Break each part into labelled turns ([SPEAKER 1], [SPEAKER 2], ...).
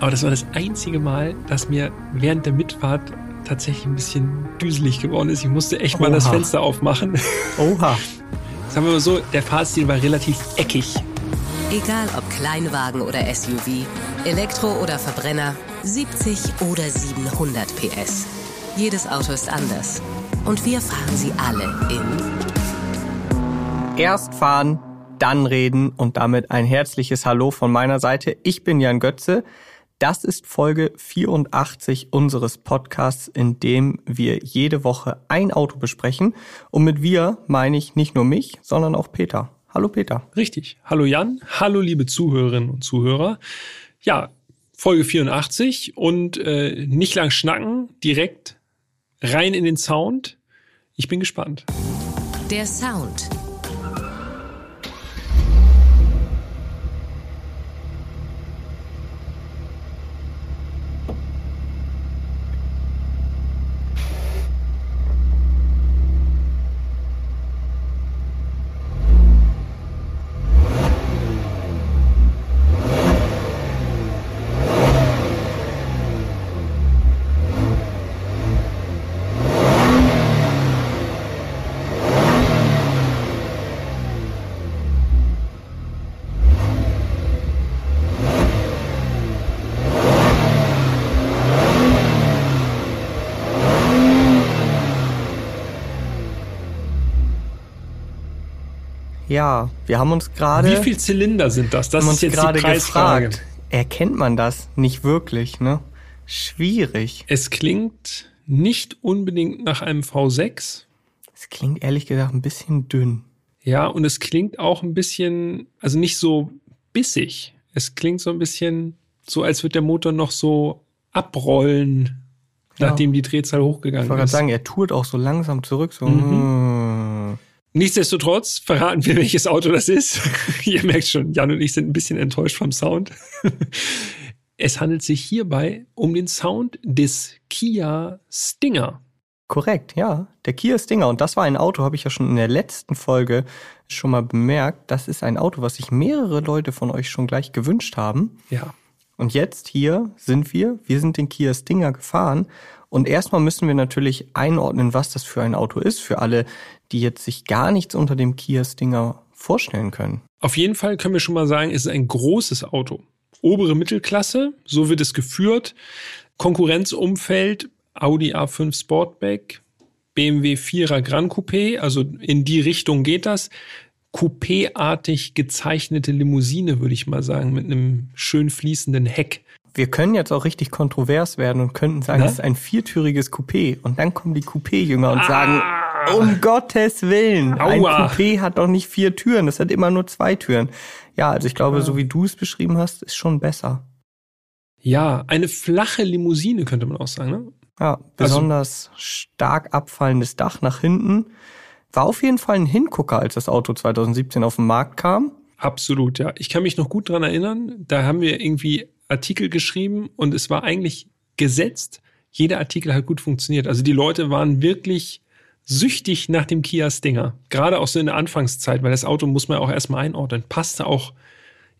[SPEAKER 1] Aber das war das einzige Mal, dass mir während der Mitfahrt tatsächlich ein bisschen düselig geworden ist. Ich musste echt mal Oha. das Fenster aufmachen.
[SPEAKER 2] Oha.
[SPEAKER 1] Sagen wir mal so, der Fahrstil war relativ eckig.
[SPEAKER 3] Egal ob Kleinwagen oder SUV, Elektro oder Verbrenner, 70 oder 700 PS. Jedes Auto ist anders. Und wir fahren sie alle in.
[SPEAKER 2] Erst fahren, dann reden und damit ein herzliches Hallo von meiner Seite. Ich bin Jan Götze. Das ist Folge 84 unseres Podcasts, in dem wir jede Woche ein Auto besprechen. Und mit wir meine ich nicht nur mich, sondern auch Peter. Hallo Peter.
[SPEAKER 1] Richtig. Hallo Jan. Hallo liebe Zuhörerinnen und Zuhörer. Ja, Folge 84 und äh, nicht lang schnacken, direkt rein in den Sound. Ich bin gespannt.
[SPEAKER 3] Der Sound
[SPEAKER 2] Ja, wir haben uns gerade.
[SPEAKER 1] Wie viele Zylinder sind das? Das ist jetzt gerade gefragt.
[SPEAKER 2] Erkennt man das nicht wirklich, ne? Schwierig.
[SPEAKER 1] Es klingt nicht unbedingt nach einem V6.
[SPEAKER 2] Es klingt ehrlich gesagt ein bisschen dünn.
[SPEAKER 1] Ja, und es klingt auch ein bisschen, also nicht so bissig. Es klingt so ein bisschen so, als wird der Motor noch so abrollen, ja. nachdem die Drehzahl hochgegangen ist. Ich wollte gerade
[SPEAKER 2] sagen, er tourt auch so langsam zurück, so. Mhm.
[SPEAKER 1] Nichtsdestotrotz verraten wir, welches Auto das ist. Ihr merkt schon, Jan und ich sind ein bisschen enttäuscht vom Sound. es handelt sich hierbei um den Sound des Kia Stinger.
[SPEAKER 2] Korrekt, ja. Der Kia Stinger. Und das war ein Auto, habe ich ja schon in der letzten Folge schon mal bemerkt. Das ist ein Auto, was sich mehrere Leute von euch schon gleich gewünscht haben.
[SPEAKER 1] Ja.
[SPEAKER 2] Und jetzt hier sind wir. Wir sind den Kia Stinger gefahren. Und erstmal müssen wir natürlich einordnen, was das für ein Auto ist, für alle, die jetzt sich gar nichts unter dem Kia Stinger vorstellen können.
[SPEAKER 1] Auf jeden Fall können wir schon mal sagen, es ist ein großes Auto. Obere Mittelklasse, so wird es geführt. Konkurrenzumfeld Audi A5 Sportback, BMW 4er Gran Coupé, also in die Richtung geht das. Coupé-artig gezeichnete Limousine, würde ich mal sagen, mit einem schön fließenden Heck
[SPEAKER 2] wir können jetzt auch richtig kontrovers werden und könnten sagen, es ist ein viertüriges Coupé. Und dann kommen die Coupé-Jünger und ah. sagen, um Gottes Willen, Aua. ein Coupé hat doch nicht vier Türen, das hat immer nur zwei Türen. Ja, also ich glaube, ja. so wie du es beschrieben hast, ist schon besser.
[SPEAKER 1] Ja, eine flache Limousine könnte man auch sagen, ne?
[SPEAKER 2] Ja, besonders also, stark abfallendes Dach nach hinten. War auf jeden Fall ein Hingucker, als das Auto 2017 auf den Markt kam.
[SPEAKER 1] Absolut, ja. Ich kann mich noch gut dran erinnern. Da haben wir irgendwie Artikel geschrieben und es war eigentlich gesetzt. Jeder Artikel hat gut funktioniert. Also die Leute waren wirklich süchtig nach dem Kia Stinger. Gerade auch so in der Anfangszeit, weil das Auto muss man auch erstmal einordnen. Passte auch,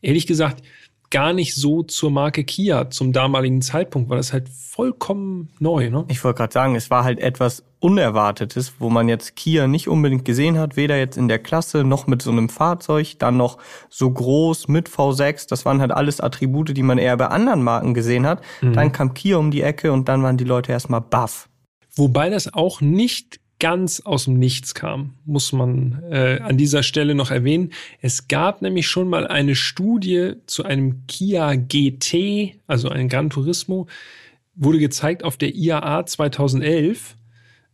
[SPEAKER 1] ehrlich gesagt, gar nicht so zur Marke Kia zum damaligen Zeitpunkt, weil das halt vollkommen neu. Ne?
[SPEAKER 2] Ich wollte gerade sagen, es war halt etwas Unerwartetes, wo man jetzt Kia nicht unbedingt gesehen hat, weder jetzt in der Klasse noch mit so einem Fahrzeug, dann noch so groß mit V6. Das waren halt alles Attribute, die man eher bei anderen Marken gesehen hat. Mhm. Dann kam Kia um die Ecke und dann waren die Leute erstmal baff.
[SPEAKER 1] Wobei das auch nicht ganz aus dem Nichts kam, muss man äh, an dieser Stelle noch erwähnen. Es gab nämlich schon mal eine Studie zu einem Kia GT, also ein Gran Turismo, wurde gezeigt auf der IAA 2011.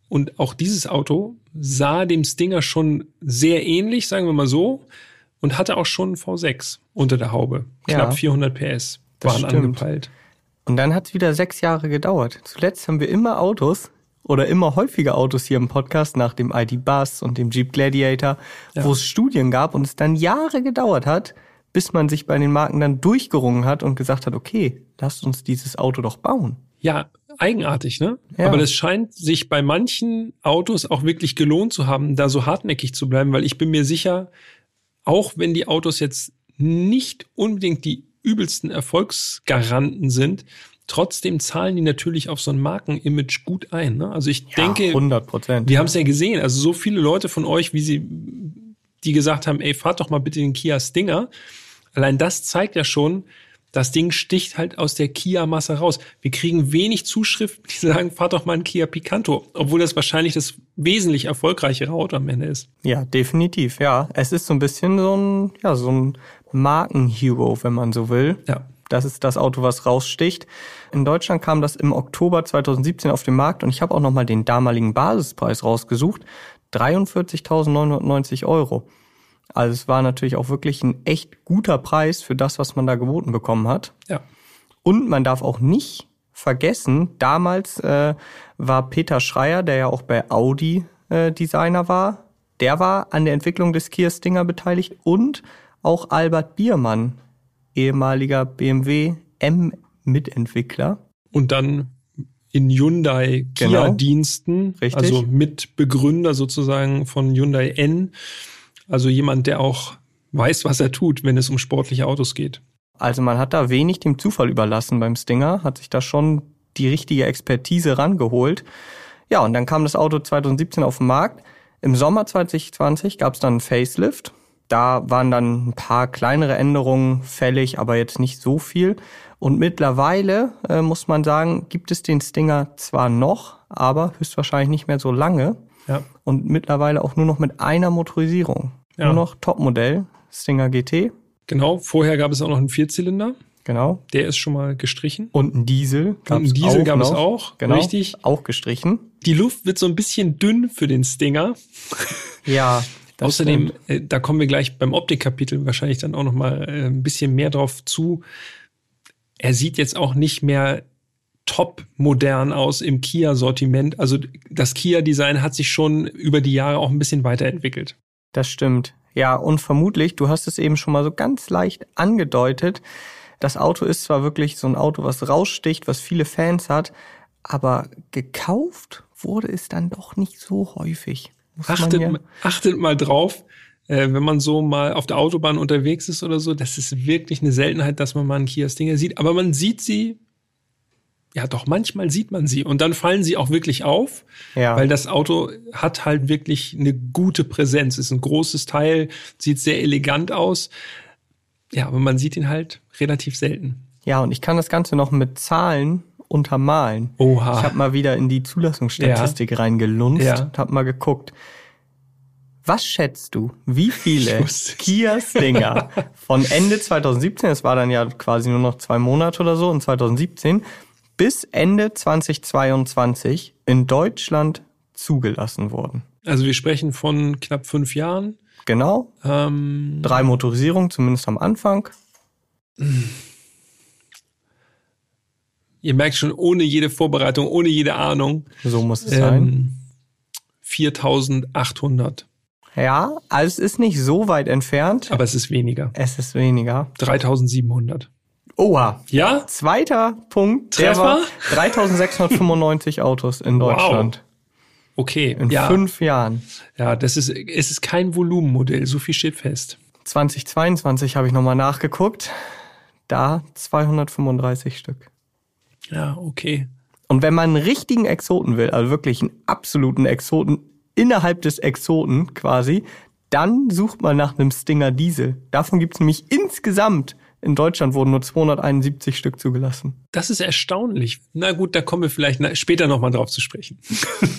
[SPEAKER 1] Und auch dieses Auto sah dem Stinger schon sehr ähnlich, sagen wir mal so, und hatte auch schon V6 unter der Haube. Knapp ja, 400 PS waren angepeilt.
[SPEAKER 2] Und dann hat es wieder sechs Jahre gedauert. Zuletzt haben wir immer Autos, oder immer häufiger Autos hier im Podcast nach dem ID Bus und dem Jeep Gladiator, ja. wo es Studien gab und es dann Jahre gedauert hat, bis man sich bei den Marken dann durchgerungen hat und gesagt hat, okay, lasst uns dieses Auto doch bauen.
[SPEAKER 1] Ja, eigenartig, ne? Ja. Aber das scheint sich bei manchen Autos auch wirklich gelohnt zu haben, da so hartnäckig zu bleiben, weil ich bin mir sicher, auch wenn die Autos jetzt nicht unbedingt die übelsten Erfolgsgaranten sind, trotzdem zahlen die natürlich auf so ein Markenimage gut ein. Ne? Also ich
[SPEAKER 2] Ja,
[SPEAKER 1] denke,
[SPEAKER 2] 100 Prozent.
[SPEAKER 1] wir haben es ja gesehen, also so viele Leute von euch, wie sie, die gesagt haben, ey, fahrt doch mal bitte den Kia Stinger. Allein das zeigt ja schon, das Ding sticht halt aus der Kia-Masse raus. Wir kriegen wenig Zuschriften, die sagen, fahrt doch mal einen Kia Picanto, obwohl das wahrscheinlich das wesentlich erfolgreichere Auto am Ende ist.
[SPEAKER 2] Ja, definitiv, ja. Es ist so ein bisschen so ein, ja, so ein Markenhero, wenn man so will.
[SPEAKER 1] Ja.
[SPEAKER 2] Das ist das Auto, was raussticht. In Deutschland kam das im Oktober 2017 auf den Markt und ich habe auch nochmal den damaligen Basispreis rausgesucht. 43.990 Euro. Also es war natürlich auch wirklich ein echt guter Preis für das, was man da geboten bekommen hat.
[SPEAKER 1] Ja.
[SPEAKER 2] Und man darf auch nicht vergessen, damals äh, war Peter Schreier, der ja auch bei Audi äh, Designer war, der war an der Entwicklung des Kia Stinger beteiligt und auch Albert Biermann, ehemaliger BMW M-Mitentwickler.
[SPEAKER 1] Und dann in Hyundai
[SPEAKER 2] Genau.
[SPEAKER 1] Kia-Diensten, also Mitbegründer sozusagen von Hyundai N, also jemand, der auch weiß, was er tut, wenn es um sportliche Autos geht.
[SPEAKER 2] Also man hat da wenig dem Zufall überlassen beim Stinger, hat sich da schon die richtige Expertise rangeholt. Ja, und dann kam das Auto 2017 auf den Markt. Im Sommer 2020 gab es dann einen Facelift. Da waren dann ein paar kleinere Änderungen fällig, aber jetzt nicht so viel. Und mittlerweile, äh, muss man sagen, gibt es den Stinger zwar noch, aber höchstwahrscheinlich nicht mehr so lange.
[SPEAKER 1] Ja.
[SPEAKER 2] Und mittlerweile auch nur noch mit einer Motorisierung.
[SPEAKER 1] Ja.
[SPEAKER 2] Nur noch Topmodell, Stinger GT,
[SPEAKER 1] Genau, vorher gab es auch noch einen Vierzylinder,
[SPEAKER 2] genau.
[SPEAKER 1] der ist schon mal gestrichen.
[SPEAKER 2] Und ein Diesel.
[SPEAKER 1] Und einen Diesel gab es auch,
[SPEAKER 2] Genau,
[SPEAKER 1] richtig.
[SPEAKER 2] Auch gestrichen.
[SPEAKER 1] Die Luft wird so ein bisschen dünn für den Stinger.
[SPEAKER 2] Ja. das
[SPEAKER 1] Außerdem,
[SPEAKER 2] stimmt.
[SPEAKER 1] äh, da kommen wir gleich beim Optikkapitel wahrscheinlich dann auch noch mal äh, ein bisschen mehr drauf zu. Er sieht jetzt auch nicht mehr top modern aus im Kia-Sortiment. Also das Kia-Design hat sich schon über die Jahre auch ein bisschen weiterentwickelt.
[SPEAKER 2] Das stimmt. Ja, und vermutlich, du hast es eben schon mal so ganz leicht angedeutet. Das Auto ist zwar wirklich so ein Auto, was raussticht, was viele Fans hat, aber gekauft wurde es dann doch nicht so häufig.
[SPEAKER 1] Achtet,
[SPEAKER 2] ja-
[SPEAKER 1] achtet mal drauf, äh, wenn man so mal auf der Autobahn unterwegs ist oder so, das ist wirklich eine Seltenheit, dass man mal einen Kia Stinger sieht. Aber man sieht sie, ja doch, manchmal sieht man sie und dann fallen sie auch wirklich auf,
[SPEAKER 2] Ja.
[SPEAKER 1] weil das Auto hat halt wirklich eine gute Präsenz, ist ein großes Teil, sieht sehr elegant aus. Ja, aber man sieht ihn halt relativ selten.
[SPEAKER 2] Ja, und ich kann das Ganze noch mit Zahlen untermalen.
[SPEAKER 1] Oha.
[SPEAKER 2] Ich habe mal wieder in die Zulassungsstatistik reingelunzt
[SPEAKER 1] Ja.
[SPEAKER 2] und habe mal geguckt. Was schätzt du, wie viele
[SPEAKER 1] Ich wusste es.
[SPEAKER 2] Kia Stinger von Ende 2017, es war dann ja quasi nur noch zwei Monate oder so, in 2017, bis Ende 2022 in Deutschland zugelassen wurden?
[SPEAKER 1] Also wir sprechen von knapp fünf Jahren.
[SPEAKER 2] Genau,
[SPEAKER 1] Ähm,
[SPEAKER 2] drei Motorisierungen, zumindest am Anfang.
[SPEAKER 1] ihr merkt schon, ohne jede Vorbereitung, ohne jede Ahnung,
[SPEAKER 2] So muss es sein.
[SPEAKER 1] ähm, 4800.
[SPEAKER 2] Ja, also es ist nicht so weit entfernt.
[SPEAKER 1] Aber es ist weniger.
[SPEAKER 2] Es ist weniger.
[SPEAKER 1] 3700.
[SPEAKER 2] Oha,
[SPEAKER 1] Ja?
[SPEAKER 2] Zweiter Punkt,
[SPEAKER 1] Treffer?
[SPEAKER 2] der war 3695 Autos in
[SPEAKER 1] Wow.
[SPEAKER 2] Deutschland.
[SPEAKER 1] Okay.
[SPEAKER 2] In
[SPEAKER 1] ja.
[SPEAKER 2] fünf Jahren.
[SPEAKER 1] ja, das ist, es ist kein Volumenmodell. So viel steht fest.
[SPEAKER 2] 2022 habe ich nochmal nachgeguckt. Da 235 Stück.
[SPEAKER 1] Ja, okay.
[SPEAKER 2] Und wenn man einen richtigen Exoten will, also wirklich einen absoluten Exoten innerhalb des Exoten quasi, dann sucht man nach einem Stinger Diesel. Davon gibt es nämlich insgesamt in Deutschland wurden nur 271 Stück zugelassen.
[SPEAKER 1] Das ist erstaunlich. Na gut, da kommen wir vielleicht später nochmal drauf zu sprechen.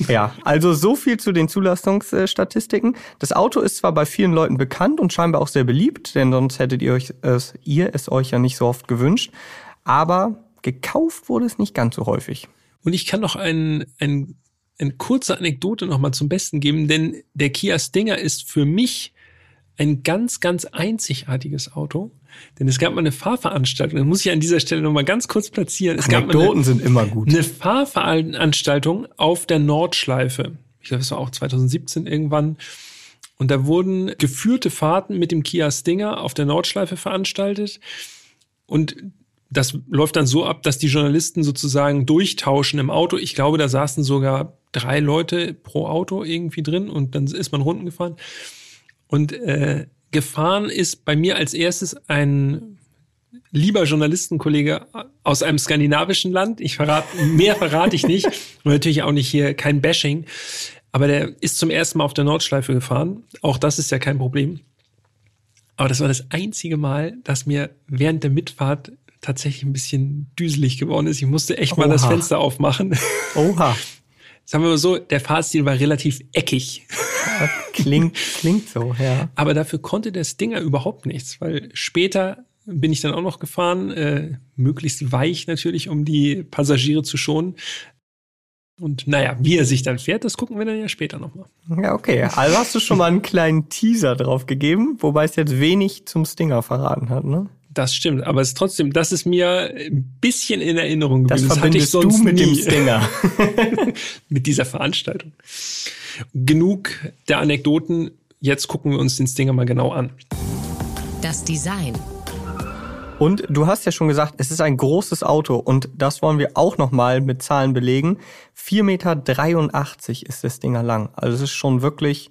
[SPEAKER 2] Ja, also so viel zu den Zulassungsstatistiken. Das Auto ist zwar bei vielen Leuten bekannt und scheinbar auch sehr beliebt, denn sonst hättet ihr euch es, ihr es euch ja nicht so oft gewünscht. Aber gekauft wurde es nicht ganz so häufig.
[SPEAKER 1] Und ich kann noch ein, ein, eine kurze Anekdote nochmal zum Besten geben, denn der Kia Stinger ist für mich ein ganz, ganz einzigartiges Auto. Denn es gab mal eine Fahrveranstaltung, das muss ich an dieser Stelle nochmal ganz kurz platzieren. Es gab mal eine,
[SPEAKER 2] Anekdoten sind immer gut.
[SPEAKER 1] eine Fahrveranstaltung auf der Nordschleife. Ich glaube, das war auch 2017 irgendwann. Und da wurden geführte Fahrten mit dem Kia Stinger auf der Nordschleife veranstaltet. Und das läuft dann so ab, dass die Journalisten sozusagen durchtauschen im Auto. Ich glaube, da saßen sogar drei Leute pro Auto irgendwie drin und dann ist man Runden gefahren. Und äh, gefahren ist bei mir als erstes ein lieber Journalistenkollege aus einem skandinavischen Land. Ich verrate, mehr verrate ich nicht. Und natürlich auch nicht hier kein Bashing. Aber der ist zum ersten Mal auf der Nordschleife gefahren. Auch das ist ja kein Problem. Aber das war das einzige Mal, dass mir während der Mitfahrt tatsächlich ein bisschen düselig geworden ist. Ich musste echt mal das Fenster aufmachen.
[SPEAKER 2] Oha.
[SPEAKER 1] Sagen wir mal so, der Fahrstil war relativ eckig.
[SPEAKER 2] klingt, klingt so, ja.
[SPEAKER 1] Aber dafür konnte der Stinger überhaupt nichts, weil später bin ich dann auch noch gefahren, äh, möglichst weich natürlich, um die Passagiere zu schonen. Und naja, wie er sich dann fährt, das gucken wir dann ja später nochmal.
[SPEAKER 2] Ja, okay. Also hast du schon mal einen kleinen Teaser drauf gegeben, wobei es jetzt wenig zum Stinger verraten hat, ne?
[SPEAKER 1] Das stimmt, aber es ist trotzdem, das ist mir ein bisschen in Erinnerung
[SPEAKER 2] geblieben. Das, das verbindest du mit nie. dem Stinger.
[SPEAKER 1] mit dieser Veranstaltung. Genug der Anekdoten. Jetzt gucken wir uns den Stinger mal genau an.
[SPEAKER 3] Das Design.
[SPEAKER 2] Und du hast ja schon gesagt, es ist ein großes Auto und das wollen wir auch nochmal mit Zahlen belegen. 4,83 Meter ist das Dinger lang. Also es ist schon wirklich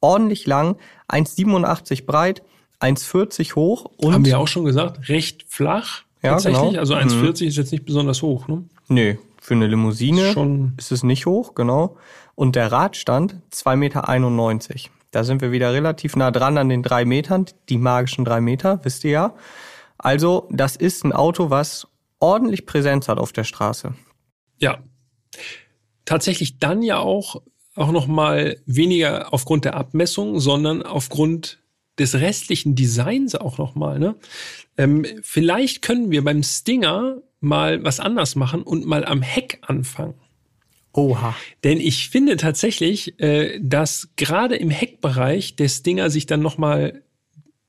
[SPEAKER 2] ordentlich lang. 1,87 breit, 1,40 hoch und.
[SPEAKER 1] Haben wir auch schon gesagt, recht flach.
[SPEAKER 2] Ja, tatsächlich. Genau.
[SPEAKER 1] Also 1,40 mhm. ist jetzt nicht besonders hoch, ne?
[SPEAKER 2] Nee, für eine Limousine schon. ist es nicht hoch, genau. Und der Radstand 2,91 Meter. Da sind wir wieder relativ nah dran an den drei Metern, die magischen drei Meter, wisst ihr ja. Also, das ist ein Auto, was ordentlich Präsenz hat auf der Straße.
[SPEAKER 1] Ja. Tatsächlich dann ja auch, auch noch mal weniger aufgrund der Abmessung, sondern aufgrund des restlichen Designs auch noch mal. Ne? Ähm, vielleicht können wir beim Stinger mal was anders machen und mal am Heck anfangen.
[SPEAKER 2] Oha.
[SPEAKER 1] Denn ich finde tatsächlich, äh, dass gerade im Heckbereich der Stinger sich dann noch mal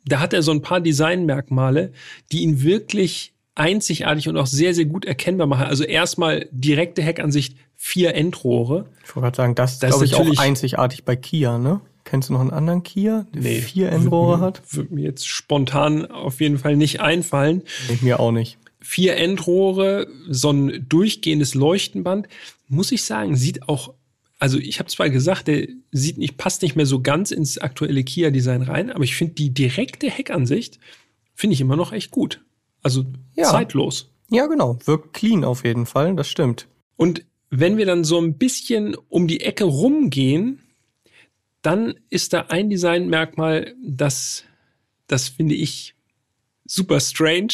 [SPEAKER 1] da hat er so ein paar Designmerkmale, die ihn wirklich einzigartig und auch sehr, sehr gut erkennbar machen. Also erstmal direkte Heckansicht, vier Endrohre.
[SPEAKER 2] Ich wollte gerade sagen, das, das glaube ich auch einzigartig bei Kia, ne? Kennst du noch einen anderen Kia, der nee, vier Endrohre hat?
[SPEAKER 1] Würde mir jetzt spontan auf jeden Fall nicht einfallen.
[SPEAKER 2] Nee, mir auch nicht.
[SPEAKER 1] Vier Endrohre, so ein durchgehendes Leuchtenband, muss ich sagen, sieht auch also ich habe zwar gesagt, der sieht nicht, passt nicht mehr so ganz ins aktuelle Kia-Design rein, aber ich finde die direkte Heckansicht finde ich immer noch echt gut. Also ja. zeitlos.
[SPEAKER 2] Ja, genau. Wirkt clean auf jeden Fall, das stimmt.
[SPEAKER 1] Und wenn wir dann so ein bisschen um die Ecke rumgehen, dann ist da ein Designmerkmal, das, das finde ich super strange.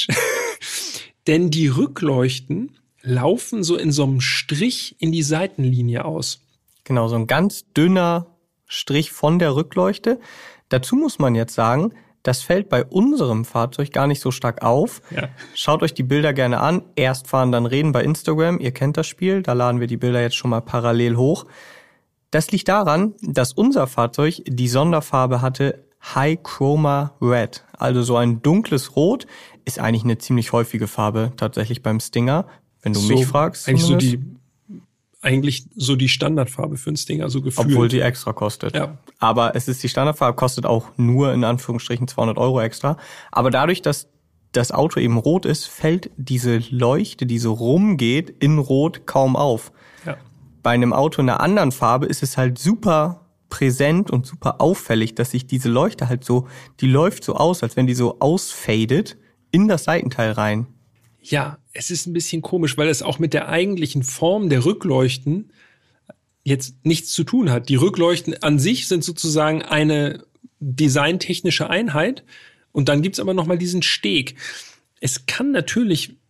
[SPEAKER 1] Denn die Rückleuchten laufen so in so einem Strich in die Seitenlinie aus.
[SPEAKER 2] Genau, so ein ganz dünner Strich von der Rückleuchte. Dazu muss man jetzt sagen, das fällt bei unserem Fahrzeug gar nicht so stark auf. Ja. Schaut euch die Bilder gerne an. Erst fahren, dann reden bei Instagram. Ihr kennt das Spiel. Da laden wir die Bilder jetzt schon mal parallel hoch. Das liegt daran, dass unser Fahrzeug die Sonderfarbe hatte High Chroma Red. Also so ein dunkles Rot ist eigentlich eine ziemlich häufige Farbe tatsächlich beim Stinger. Wenn du so, mich fragst.
[SPEAKER 1] Eigentlich so die eigentlich so die Standardfarbe für ein Stinger, so gefühlt.
[SPEAKER 2] Obwohl die extra kostet.
[SPEAKER 1] Ja.
[SPEAKER 2] Aber es ist die Standardfarbe, kostet auch nur in Anführungsstrichen 200 Euro extra. Aber dadurch, dass das Auto eben rot ist, fällt diese Leuchte, die so rumgeht, in Rot kaum auf. Bei einem Auto in einer anderen Farbe ist es halt super präsent und super auffällig, dass sich diese Leuchte halt so, die läuft so aus, als wenn die so ausfadet in das Seitenteil rein.
[SPEAKER 1] Ja, es ist ein bisschen komisch, weil es auch mit der eigentlichen Form der Rückleuchten jetzt nichts zu tun hat. Die Rückleuchten an sich sind sozusagen eine designtechnische Einheit und dann gibt's aber nochmal diesen Steg. Es kann natürlich, ich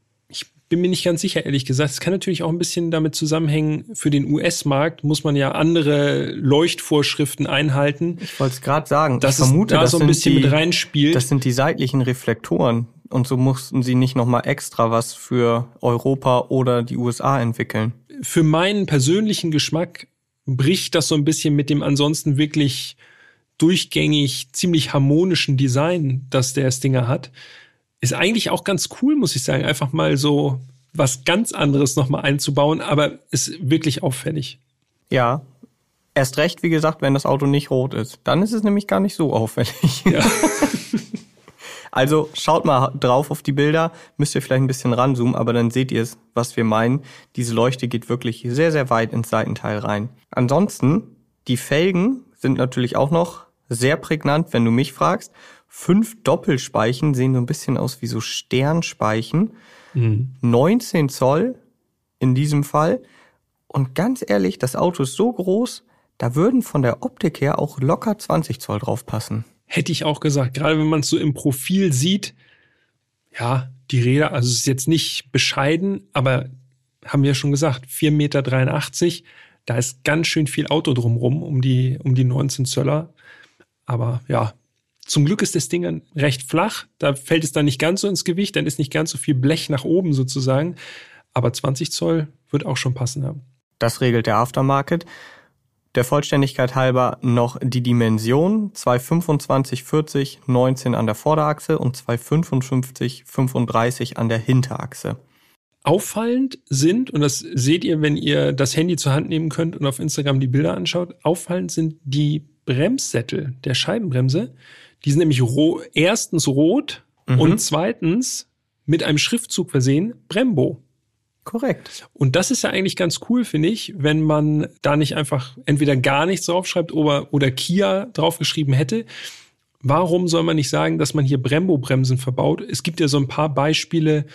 [SPEAKER 1] bin mir nicht ganz sicher, ehrlich gesagt, es kann natürlich auch ein bisschen damit zusammenhängen, für den US-Markt muss man ja andere Leuchtvorschriften einhalten.
[SPEAKER 2] Ich wollte es gerade sagen,
[SPEAKER 1] dass ich vermute, da so ein bisschen die, mit reinspielt.
[SPEAKER 2] Das sind die seitlichen Reflektoren, und so mussten sie nicht nochmal extra was für Europa oder die USA entwickeln.
[SPEAKER 1] Für meinen persönlichen Geschmack bricht das so ein bisschen mit dem ansonsten wirklich durchgängig ziemlich harmonischen Design, das der Stinger hat. Ist eigentlich auch ganz cool, muss ich sagen, einfach mal so was ganz anderes nochmal einzubauen, aber ist wirklich auffällig.
[SPEAKER 2] Ja, erst recht, wie gesagt, wenn das Auto nicht rot ist. Dann ist es nämlich gar nicht so auffällig. Ja. Also schaut mal drauf auf die Bilder, müsst ihr vielleicht ein bisschen ranzoomen, aber dann seht ihr es, was wir meinen. Diese Leuchte geht wirklich sehr, sehr weit ins Seitenteil rein. Ansonsten, die Felgen sind natürlich auch noch sehr prägnant, wenn du mich fragst. Fünf Doppelspeichen sehen so ein bisschen aus wie so Sternspeichen. Mhm. 19 Zoll in diesem Fall. Und ganz ehrlich, das Auto ist so groß, da würden von der Optik her auch locker 20 Zoll drauf passen.
[SPEAKER 1] Hätte ich auch gesagt. Gerade wenn man es so im Profil sieht, ja, die Räder, also es ist jetzt nicht bescheiden, aber haben wir schon gesagt, 4,83 Meter, da ist ganz schön viel Auto drumrum, um die, um die 19 Zöller. Aber ja, zum Glück ist das Ding recht flach. Da fällt es dann nicht ganz so ins Gewicht, dann ist nicht ganz so viel Blech nach oben sozusagen. Aber 20 Zoll wird auch schon passen haben.
[SPEAKER 2] Das regelt der Aftermarket. Der Vollständigkeit halber noch die Dimension 225 40 19 an der Vorderachse und 255 35 an der Hinterachse.
[SPEAKER 1] Auffallend sind, und das seht ihr, wenn ihr das Handy zur Hand nehmen könnt und auf Instagram die Bilder anschaut, auffallend sind die Bremssättel der Scheibenbremse. Die sind nämlich ro erstens rot mhm. und zweitens mit einem Schriftzug versehen, Brembo.
[SPEAKER 2] Korrekt.
[SPEAKER 1] Und das ist ja eigentlich ganz cool, finde ich, wenn man da nicht einfach entweder gar nichts draufschreibt oder, oder Kia draufgeschrieben hätte. Warum soll man nicht sagen, dass man hier Brembo-Bremsen verbaut? Es gibt ja so ein paar Beispiele.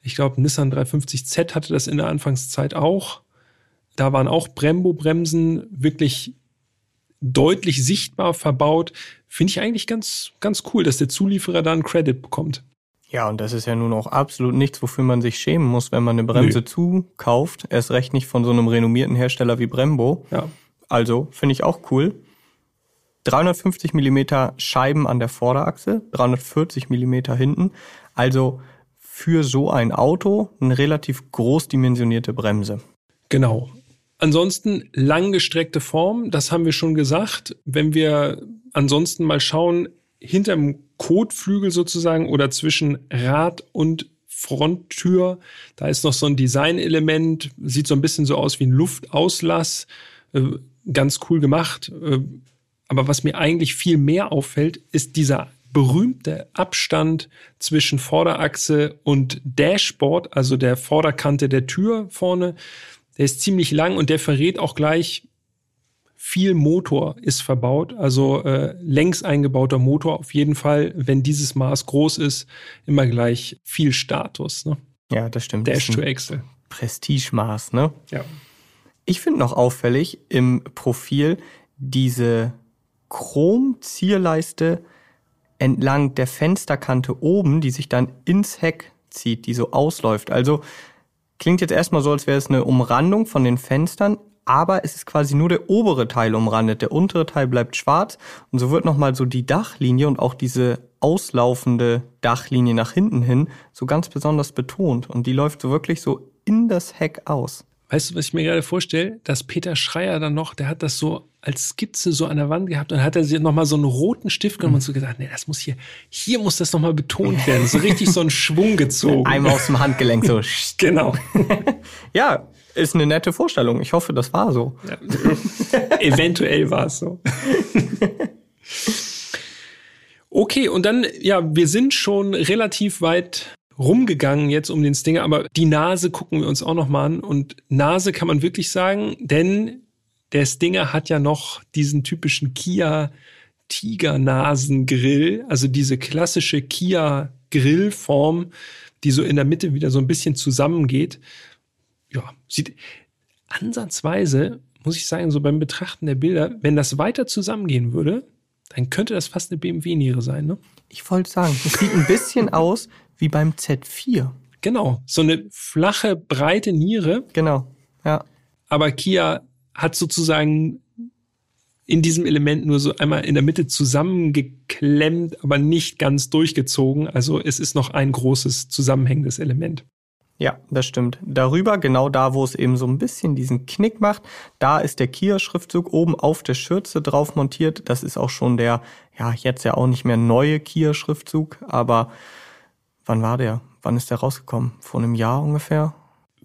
[SPEAKER 1] Ich glaube, Nissan 350Z hatte das in der Anfangszeit auch. Da waren auch Brembo-Bremsen wirklich deutlich sichtbar verbaut. Finde ich eigentlich ganz, ganz cool, dass der Zulieferer da einen Credit bekommt.
[SPEAKER 2] Ja, und das ist ja nun auch absolut nichts, wofür man sich schämen muss, wenn man eine Bremse Nö. zukauft. Erst recht nicht von so einem renommierten Hersteller wie Brembo. Ja. Also, finde ich auch cool. 350 Millimeter Scheiben an der Vorderachse, 340 Millimeter hinten. Also für so ein Auto eine relativ groß dimensionierte Bremse.
[SPEAKER 1] Genau. Ansonsten langgestreckte Form, das haben wir schon gesagt. Wenn wir ansonsten mal schauen, hinterm Kotflügel sozusagen oder zwischen Rad und Fronttür. Da ist noch so ein Designelement, sieht so ein bisschen so aus wie ein Luftauslass. Äh, ganz cool gemacht. Äh, aber was mir eigentlich viel mehr auffällt, ist dieser berühmte Abstand zwischen Vorderachse und Dashboard, also der Vorderkante der Tür vorne. Der ist ziemlich lang und der verrät auch gleich, viel Motor ist verbaut, also äh, längs eingebauter Motor auf jeden Fall, wenn dieses Maß groß ist, immer gleich viel Status. Ne?
[SPEAKER 2] Ja, das stimmt.
[SPEAKER 1] Dash to Excel.
[SPEAKER 2] Prestigemaß, ne?
[SPEAKER 1] Ja.
[SPEAKER 2] Ich finde noch auffällig im Profil diese Chrom-Zierleiste entlang der Fensterkante oben, die sich dann ins Heck zieht, die so ausläuft. Also klingt jetzt erstmal so, als wäre es eine Umrandung von den Fenstern, aber es ist quasi nur der obere Teil umrandet. Der untere Teil bleibt schwarz und so wird nochmal so die Dachlinie und auch diese auslaufende Dachlinie nach hinten hin so ganz besonders betont und die läuft so wirklich so in das Heck aus.
[SPEAKER 1] Weißt du, was ich mir gerade vorstelle? Dass Peter Schreier dann noch, der hat das so als Skizze so an der Wand gehabt und hat er sich nochmal so einen roten Stift genommen mhm. und so gesagt, nee, das muss hier, hier muss das nochmal betont werden. So richtig so einen Schwung gezogen.
[SPEAKER 2] Einmal aus dem Handgelenk so.
[SPEAKER 1] genau.
[SPEAKER 2] ja, ist eine nette Vorstellung. Ich hoffe, das war so. Ja.
[SPEAKER 1] Eventuell war es so. okay, und dann, ja, wir sind schon relativ weit rumgegangen jetzt um den Stinger, aber die Nase gucken wir uns auch noch mal an. Und Nase kann man wirklich sagen, denn der Stinger hat ja noch diesen typischen Kia Tigernasengrill, also diese klassische Kia Grillform, die so in der Mitte wieder so ein bisschen zusammengeht ja, sieht ansatzweise, muss ich sagen, so beim Betrachten der Bilder, wenn das weiter zusammengehen würde, dann könnte das fast eine BMW-Niere sein, ne?
[SPEAKER 2] Ich wollte sagen, es sieht ein bisschen aus wie beim Z4.
[SPEAKER 1] Genau, so eine flache, breite Niere.
[SPEAKER 2] Genau, ja.
[SPEAKER 1] Aber Kia hat sozusagen in diesem Element nur so einmal in der Mitte zusammengeklemmt, aber nicht ganz durchgezogen. Also es ist noch ein großes zusammenhängendes Element.
[SPEAKER 2] Ja, das stimmt. Darüber, genau da, wo es eben so ein bisschen diesen Knick macht, da ist der Kia-Schriftzug oben auf der Schürze drauf montiert. Das ist auch schon der, ja, jetzt ja auch nicht mehr neue Kia-Schriftzug, aber wann war der? Wann ist der rausgekommen? Vor einem Jahr ungefähr?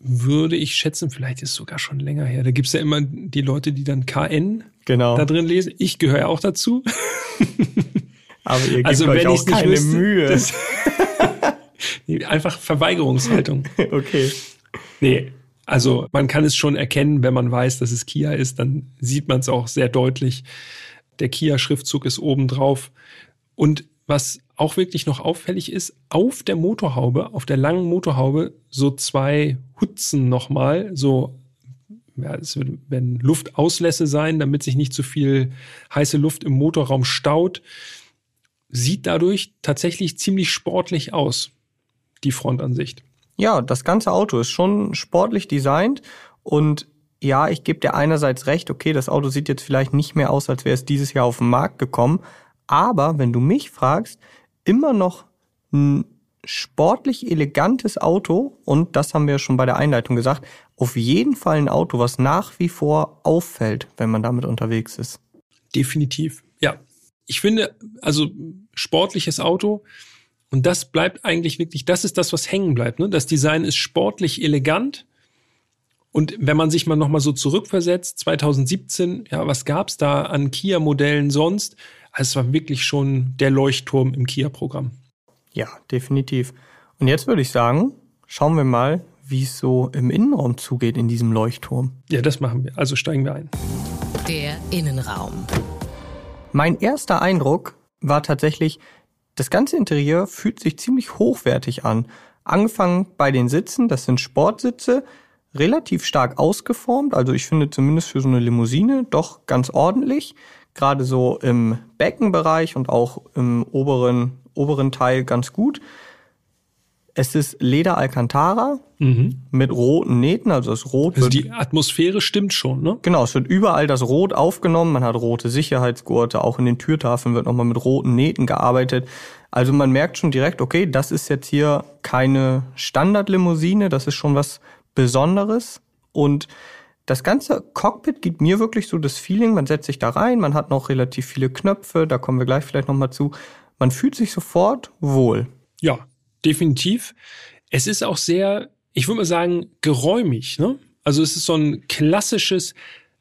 [SPEAKER 1] Würde ich schätzen, vielleicht ist es sogar schon länger her. Da gibt's ja immer die Leute, die dann KN
[SPEAKER 2] genau.
[SPEAKER 1] da drin lesen. Ich gehöre ja auch dazu.
[SPEAKER 2] Aber ihr gebt also, euch auch keine wüsste, Mühe.
[SPEAKER 1] Einfach Verweigerungshaltung.
[SPEAKER 2] okay.
[SPEAKER 1] Nee, also man kann es schon erkennen, wenn man weiß, dass es Kia ist, dann sieht man es auch sehr deutlich. Der Kia-Schriftzug ist oben drauf. Und was auch wirklich noch auffällig ist, auf der Motorhaube, auf der langen Motorhaube, so zwei Hutzen nochmal, so, ja, es werden Luftauslässe sein, damit sich nicht zu viel heiße Luft im Motorraum staut. Sieht dadurch tatsächlich ziemlich sportlich aus, die Frontansicht.
[SPEAKER 2] Ja, das ganze Auto ist schon sportlich designt und ja, ich gebe dir einerseits recht, okay, das Auto sieht jetzt vielleicht nicht mehr aus, als wäre es dieses Jahr auf den Markt gekommen, aber wenn du mich fragst, immer noch ein sportlich elegantes Auto und das haben wir ja schon bei der Einleitung gesagt, auf jeden Fall ein Auto, was nach wie vor auffällt, wenn man damit unterwegs ist.
[SPEAKER 1] Definitiv, ja. Ich finde, also sportliches Auto und das bleibt eigentlich wirklich, das ist das, was hängen bleibt. Ne? Das Design ist sportlich elegant und wenn man sich mal nochmal so zurückversetzt, 2017, ja, was gab's da an Kia-Modellen sonst? Also es war wirklich schon der Leuchtturm im Kia-Programm.
[SPEAKER 2] Ja, definitiv. Und jetzt würde ich sagen, schauen wir mal, wie es so im Innenraum zugeht in diesem Leuchtturm.
[SPEAKER 1] Ja, das machen wir. Also steigen wir ein.
[SPEAKER 3] Der Innenraum.
[SPEAKER 2] Mein erster Eindruck war tatsächlich, das ganze Interieur fühlt sich ziemlich hochwertig an. Angefangen bei den Sitzen, das sind Sportsitze, relativ stark ausgeformt. Also ich finde zumindest für so eine Limousine doch ganz ordentlich. Gerade so im Beckenbereich und auch im oberen, oberen Teil ganz gut. Es ist Leder Alcantara mhm. mit roten Nähten, also das Rot.
[SPEAKER 1] Also die Atmosphäre stimmt schon, ne?
[SPEAKER 2] Genau, es wird überall das Rot aufgenommen. Man hat rote Sicherheitsgurte, auch in den Türtafeln wird nochmal mit roten Nähten gearbeitet. Also man merkt schon direkt, okay, das ist jetzt hier keine Standardlimousine, das ist schon was Besonderes und das ganze Cockpit gibt mir wirklich so das Feeling, man setzt sich da rein, man hat noch relativ viele Knöpfe, da kommen wir gleich vielleicht nochmal zu. Man fühlt sich sofort wohl.
[SPEAKER 1] Ja, definitiv. Es ist auch sehr, ich würde mal sagen, geräumig. Ne? Also es ist so ein klassisches,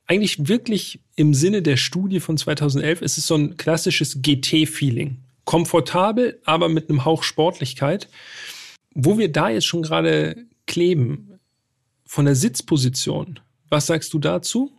[SPEAKER 1] eigentlich wirklich im Sinne der Studie von 2011, es ist so ein klassisches GT-Feeling. Komfortabel, aber mit einem Hauch Sportlichkeit. Wo wir da jetzt schon gerade kleben, von der Sitzposition, was sagst du dazu?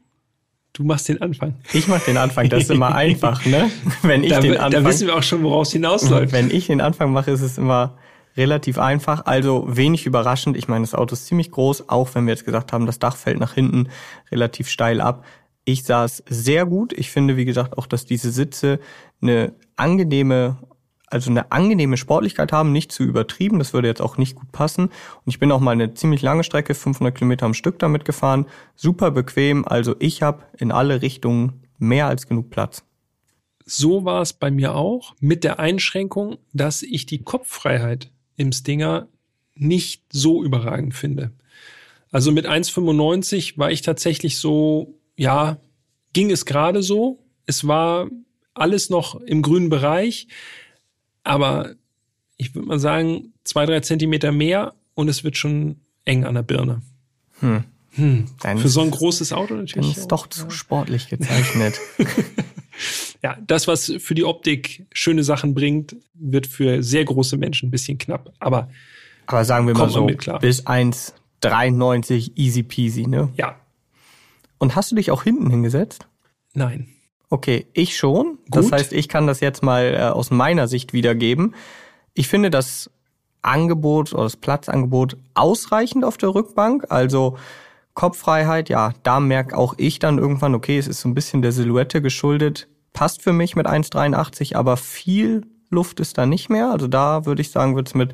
[SPEAKER 1] Du machst den Anfang.
[SPEAKER 2] Ich mach den Anfang, das ist immer einfach, ne? Wenn ich
[SPEAKER 1] da,
[SPEAKER 2] den Anfang,
[SPEAKER 1] da wissen wir auch schon, woraus hinausläuft.
[SPEAKER 2] Wenn ich den Anfang mache, ist es immer relativ einfach, also wenig überraschend. Ich meine, das Auto ist ziemlich groß, auch wenn wir jetzt gesagt haben, das Dach fällt nach hinten relativ steil ab. Ich saß sehr gut. Ich finde, wie gesagt, auch, dass diese Sitze eine angenehme also eine angenehme Sportlichkeit haben, nicht zu übertrieben, das würde jetzt auch nicht gut passen. Und ich bin auch mal eine ziemlich lange Strecke, 500 Kilometer am Stück damit gefahren, super bequem, also ich habe in alle Richtungen mehr als genug Platz.
[SPEAKER 1] So war es bei mir auch, mit der Einschränkung, dass ich die Kopffreiheit im Stinger nicht so überragend finde. Also mit 1,95 war ich tatsächlich so, ja, ging es gerade so. Es war alles noch im grünen Bereich. Aber ich würde mal sagen, zwei, drei Zentimeter mehr und es wird schon eng an der Birne. Hm. Hm. Für so ein großes Auto natürlich.
[SPEAKER 2] Ist doch zu sportlich gezeichnet.
[SPEAKER 1] ja, das, was für die Optik schöne Sachen bringt, wird für sehr große Menschen ein bisschen knapp. Aber,
[SPEAKER 2] Aber sagen wir mal so, bis 1,93 easy peasy, ne?
[SPEAKER 1] Ja.
[SPEAKER 2] Und hast du dich auch hinten hingesetzt?
[SPEAKER 1] Nein.
[SPEAKER 2] Okay, ich schon. Gut. Das heißt, ich kann das jetzt mal äh, aus meiner Sicht wiedergeben. Ich finde das Angebot oder das Platzangebot ausreichend auf der Rückbank. Also Kopffreiheit, ja, da merke auch ich dann irgendwann, okay, es ist so ein bisschen der Silhouette geschuldet. Passt für mich mit 1,83, aber viel Luft ist da nicht mehr. Also da würde ich sagen, wird es mit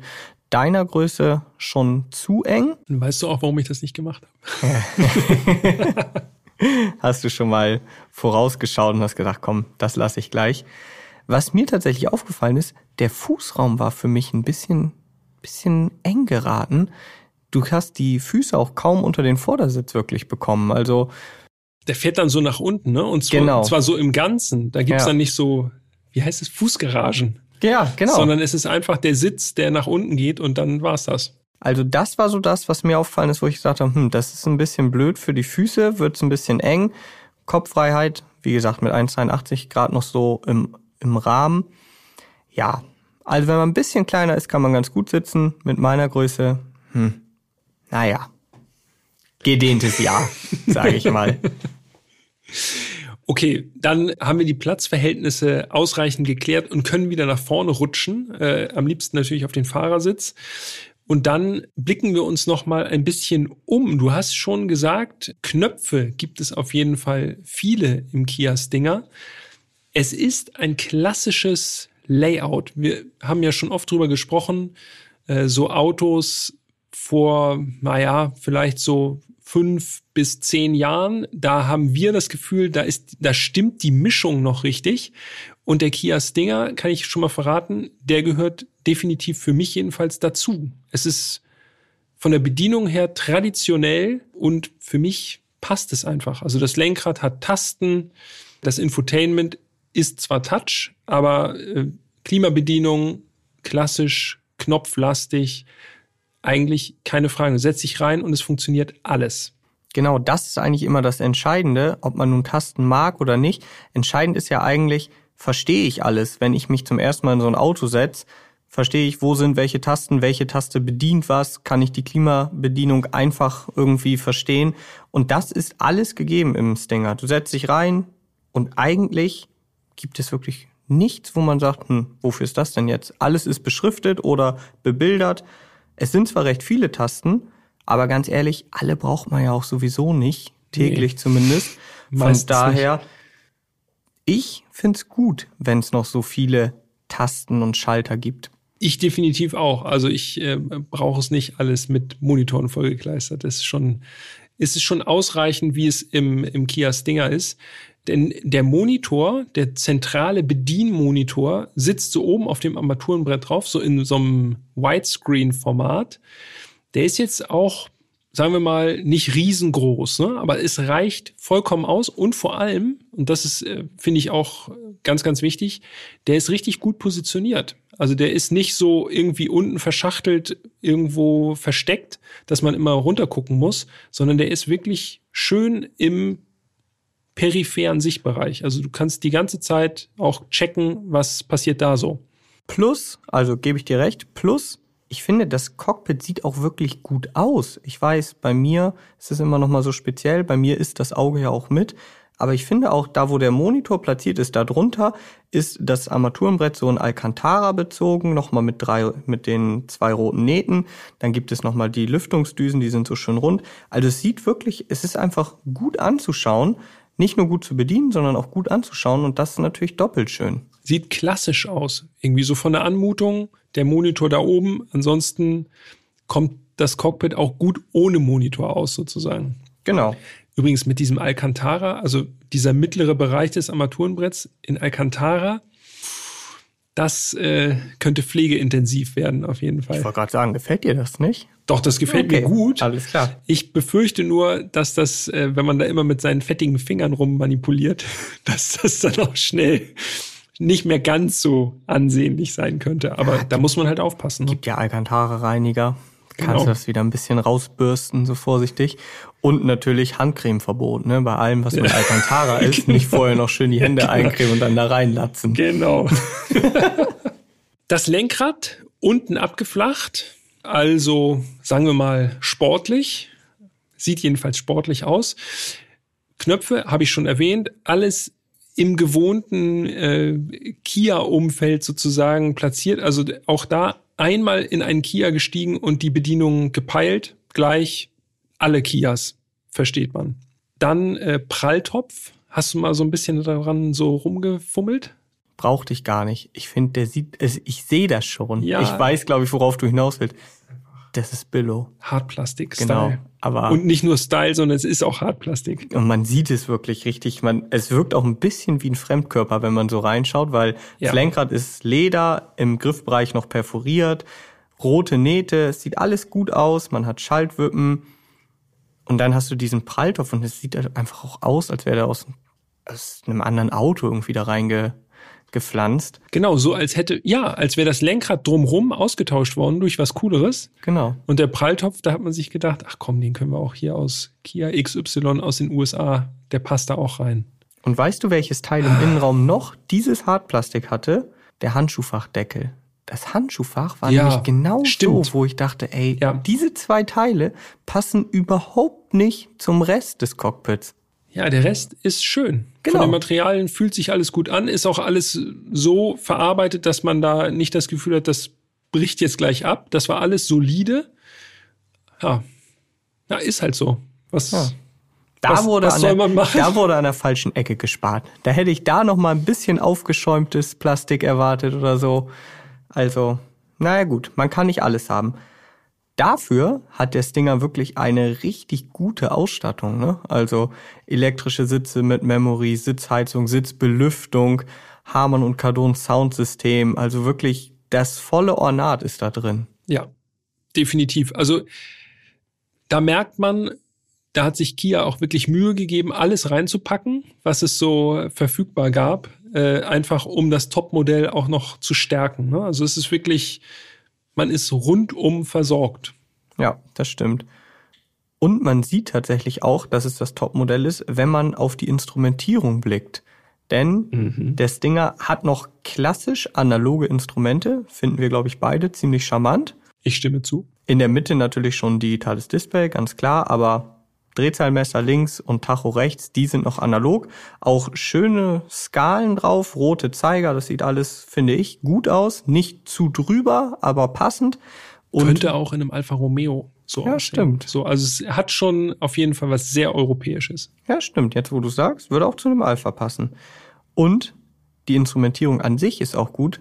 [SPEAKER 2] deiner Größe schon zu eng.
[SPEAKER 1] Weißt du auch, warum ich das nicht gemacht habe?
[SPEAKER 2] hast du schon mal vorausgeschaut und hast gedacht, komm, das lasse ich gleich. Was mir tatsächlich aufgefallen ist, der Fußraum war für mich ein bisschen, bisschen eng geraten. Du hast die Füße auch kaum unter den Vordersitz wirklich bekommen. Also
[SPEAKER 1] der fährt dann so nach unten, ne? Und zwar, genau. zwar so im Ganzen. Da gibt's ja. dann nicht so, wie heißt es, Fußgaragen.
[SPEAKER 2] Ja, genau.
[SPEAKER 1] Sondern es ist einfach der Sitz, der nach unten geht und dann war's das.
[SPEAKER 2] Also das war so das, was mir aufgefallen ist, wo ich gesagt habe, hm, das ist ein bisschen blöd für die Füße, wird's ein bisschen eng. Kopffreiheit, wie gesagt, mit 1,82 Grad noch so im, im Rahmen. Ja, also wenn man ein bisschen kleiner ist, kann man ganz gut sitzen. Mit meiner Größe, hm, naja, gedehntes Ja, sage ich mal.
[SPEAKER 1] Okay, dann haben wir die Platzverhältnisse ausreichend geklärt und können wieder nach vorne rutschen. Äh, am liebsten natürlich auf den Fahrersitz. Und dann blicken wir uns noch mal ein bisschen um. Du hast schon gesagt, Knöpfe gibt es auf jeden Fall viele im Kia Stinger. Es ist ein klassisches Layout. Wir haben ja schon oft drüber gesprochen, äh, so Autos vor, naja, vielleicht so fünf bis zehn Jahren, da haben wir das Gefühl, da ist, da stimmt die Mischung noch richtig. Und der Kia Stinger, kann ich schon mal verraten, der gehört definitiv für mich jedenfalls dazu. Es ist von der Bedienung her traditionell und für mich passt es einfach. Also das Lenkrad hat Tasten, das Infotainment ist zwar Touch, aber äh, Klimabedienung klassisch, knopflastig, eigentlich keine Frage. Setz dich rein und es funktioniert alles.
[SPEAKER 2] Genau, das ist eigentlich immer das Entscheidende, ob man nun Tasten mag oder nicht. Entscheidend ist ja eigentlich, verstehe ich alles. Wenn ich mich zum ersten Mal in so ein Auto setze, verstehe ich, wo sind welche Tasten, welche Taste bedient was, kann ich die Klimabedienung einfach irgendwie verstehen. Und das ist alles gegeben im Stinger. Du setzt dich rein und eigentlich gibt es wirklich nichts, wo man sagt, hm, wofür ist das denn jetzt? Alles ist beschriftet oder bebildert. Es sind zwar recht viele Tasten, aber ganz ehrlich, alle braucht man ja auch sowieso nicht, täglich nee. zumindest. Von daher, nicht. ich find's gut, wenn es noch so viele Tasten und Schalter gibt.
[SPEAKER 1] Ich definitiv auch. Also ich äh, brauche es nicht alles mit Monitoren vollgekleistert. Das ist schon, ist es schon ausreichend, wie es im, im Kia Stinger ist. Denn der Monitor, der zentrale Bedienmonitor, sitzt so oben auf dem Armaturenbrett drauf, so in so einem Widescreen-Format. Der ist jetzt auch, sagen wir mal, nicht riesengroß, ne? aber es reicht vollkommen aus und vor allem, und das ist, äh, finde ich auch ganz, ganz wichtig, der ist richtig gut positioniert. Also der ist nicht so irgendwie unten verschachtelt, irgendwo versteckt, dass man immer runtergucken muss, sondern der ist wirklich schön im peripheren Sichtbereich. Also du kannst die ganze Zeit auch checken, was passiert da so.
[SPEAKER 2] Plus, also gebe ich dir recht, plus ich finde, das Cockpit sieht auch wirklich gut aus. Ich weiß, bei mir ist es immer noch mal so speziell. Bei mir ist das Auge ja auch mit. Aber ich finde auch, da wo der Monitor platziert ist, darunter ist das Armaturenbrett so in Alcantara bezogen, nochmal mit drei, mit den zwei roten Nähten. Dann gibt es nochmal die Lüftungsdüsen, die sind so schön rund. Also es sieht wirklich, es ist einfach gut anzuschauen nicht nur gut zu bedienen, sondern auch gut anzuschauen und das ist natürlich doppelt schön.
[SPEAKER 1] Sieht klassisch aus. Irgendwie so von der Anmutung, der Monitor da oben. Ansonsten kommt das Cockpit auch gut ohne Monitor aus, sozusagen.
[SPEAKER 2] Genau.
[SPEAKER 1] Übrigens mit diesem Alcantara, also dieser mittlere Bereich des Armaturenbretts in Alcantara, das äh, könnte pflegeintensiv werden, auf jeden Fall.
[SPEAKER 2] Ich wollte gerade sagen, gefällt dir das nicht?
[SPEAKER 1] Doch, das gefällt okay. mir gut.
[SPEAKER 2] Alles klar.
[SPEAKER 1] Ich befürchte nur, dass das, äh, wenn man da immer mit seinen fettigen Fingern rummanipuliert, dass das dann auch schnell nicht mehr ganz so ansehnlich sein könnte. Aber ja, da muss man halt aufpassen.
[SPEAKER 2] Es ne? gibt ja Alcantara-Reiniger. Kannst genau. du das wieder ein bisschen rausbürsten, so vorsichtig. Und natürlich Handcremeverbot, ne? Bei allem, was mit Alcantara ist, genau. nicht vorher noch schön die Hände genau. eincremen und dann da reinlatzen.
[SPEAKER 1] Genau. das Lenkrad unten abgeflacht, also sagen wir mal sportlich, sieht jedenfalls sportlich aus. Knöpfe habe ich schon erwähnt, alles im gewohnten äh, Kia-Umfeld sozusagen platziert. Also auch da einmal in einen Kia gestiegen und die Bedienung gepeilt, gleich alle Kias, versteht man. Dann äh, Pralltopf. Hast du mal so ein bisschen daran so rumgefummelt?
[SPEAKER 2] Brauchte ich gar nicht. Ich finde, der sieht, ich sehe das schon. Ja. Ich weiß, glaube ich, worauf du hinaus willst. Das ist Billo.
[SPEAKER 1] Hartplastik.
[SPEAKER 2] Genau.
[SPEAKER 1] Aber und nicht nur Style, sondern es ist auch Hartplastik.
[SPEAKER 2] Und man sieht es wirklich richtig. Man, es wirkt auch ein bisschen wie ein Fremdkörper, wenn man so reinschaut, weil ja. das Lenkrad ist Leder, im Griffbereich noch perforiert, rote Nähte, es sieht alles gut aus, man hat Schaltwippen. Und dann hast du diesen Pralltopf und es sieht einfach auch aus, als wäre der aus, aus einem anderen Auto irgendwie da reinge gepflanzt.
[SPEAKER 1] Genau, so als hätte, ja, als wäre das Lenkrad drumrum ausgetauscht worden durch was Cooleres.
[SPEAKER 2] Genau.
[SPEAKER 1] Und der Pralltopf, da hat man sich gedacht, ach komm, den können wir auch hier aus Kia XY aus den USA, der passt da auch rein.
[SPEAKER 2] Und weißt du, welches Teil im Innenraum noch dieses Hartplastik hatte? Der Handschuhfachdeckel. Das Handschuhfach war ja, nämlich genau stimmt. so, wo ich dachte, ey, ja. diese zwei Teile passen überhaupt nicht zum Rest des Cockpits.
[SPEAKER 1] Ja, der Rest ist schön.
[SPEAKER 2] Genau.
[SPEAKER 1] Von den Materialien fühlt sich alles gut an, ist auch alles so verarbeitet, dass man da nicht das Gefühl hat, das bricht jetzt gleich ab. Das war alles solide. Ja, ja ist halt so. Was,
[SPEAKER 2] Ja. Da,
[SPEAKER 1] Was-
[SPEAKER 2] wurde
[SPEAKER 1] was
[SPEAKER 2] an
[SPEAKER 1] soll
[SPEAKER 2] der,
[SPEAKER 1] man machen?
[SPEAKER 2] da wurde an der falschen Ecke gespart. Da hätte ich da noch mal ein bisschen aufgeschäumtes Plastik erwartet oder so. Also, naja gut, man kann nicht alles haben. Dafür hat der Stinger wirklich eine richtig gute Ausstattung. Ne? Also elektrische Sitze mit Memory, Sitzheizung, Sitzbelüftung, Harman und Kardon Soundsystem. Also wirklich das volle Ornat ist da drin.
[SPEAKER 1] Ja, definitiv. Also da merkt man, da hat sich Kia auch wirklich Mühe gegeben, alles reinzupacken, was es so verfügbar gab, äh, einfach um das Topmodell auch noch zu stärken. Ne? Also es ist wirklich, man ist rundum versorgt.
[SPEAKER 2] Ja, das stimmt. Und man sieht tatsächlich auch, dass es das Topmodell ist, wenn man auf die Instrumentierung blickt. Denn der Stinger hat noch klassisch analoge Instrumente, finden wir, glaube ich, beide ziemlich charmant.
[SPEAKER 1] Ich stimme zu.
[SPEAKER 2] In der Mitte natürlich schon digitales Display, ganz klar, aber Drehzahlmesser links und Tacho rechts, die sind noch analog. Auch schöne Skalen drauf, rote Zeiger, das sieht alles, finde ich, gut aus. Nicht zu drüber, aber passend. Und
[SPEAKER 1] Könnte auch in einem Alfa Romeo so
[SPEAKER 2] Ja,
[SPEAKER 1] aussehen.
[SPEAKER 2] stimmt.
[SPEAKER 1] So, also es hat schon auf jeden Fall was sehr Europäisches.
[SPEAKER 2] Ja, stimmt. Jetzt, wo du sagst, würde auch zu einem Alpha passen. Und die Instrumentierung an sich ist auch gut.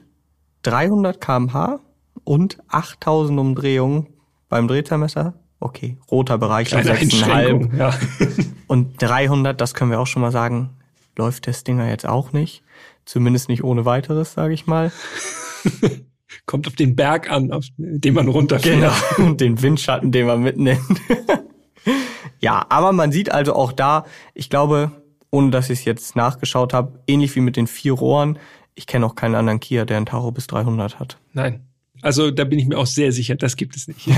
[SPEAKER 2] 300 kmh und 8000 Umdrehungen beim Drehzahlmesser. Okay, roter Bereich
[SPEAKER 1] Kleine
[SPEAKER 2] 6,5.
[SPEAKER 1] Einschränkung. Ja.
[SPEAKER 2] Und 300, das können wir auch schon mal sagen, läuft der Stinger jetzt auch nicht. Zumindest nicht ohne weiteres, sage ich mal.
[SPEAKER 1] Kommt auf den Berg an, auf den man runterfährt.
[SPEAKER 2] Genau, und den Windschatten, den man mitnimmt. ja, aber man sieht also auch da, ich glaube, ohne dass ich es jetzt nachgeschaut habe, ähnlich wie mit den vier Rohren, ich kenne auch keinen anderen Kia, der einen Tacho bis 300 hat.
[SPEAKER 1] Nein. Also da bin ich mir auch sehr sicher, das gibt es nicht.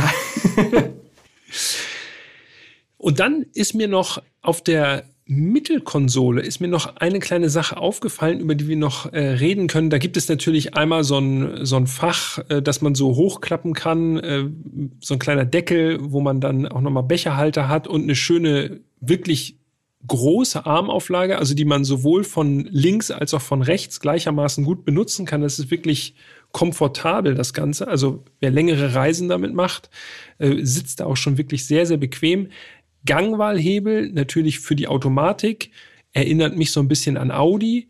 [SPEAKER 1] Und dann ist mir noch auf der Mittelkonsole ist mir noch eine kleine Sache aufgefallen, über die wir noch äh, reden können. Da gibt es natürlich einmal so ein, so ein Fach, äh, das man so hochklappen kann, äh, so ein kleiner Deckel, wo man dann auch nochmal Becherhalter hat und eine schöne, wirklich große Armauflage, also die man sowohl von links als auch von rechts gleichermaßen gut benutzen kann. Das ist wirklich komfortabel, das Ganze. Also wer längere Reisen damit macht, äh, sitzt da auch schon wirklich sehr, sehr bequem. Gangwahlhebel natürlich für die Automatik, erinnert mich so ein bisschen an Audi.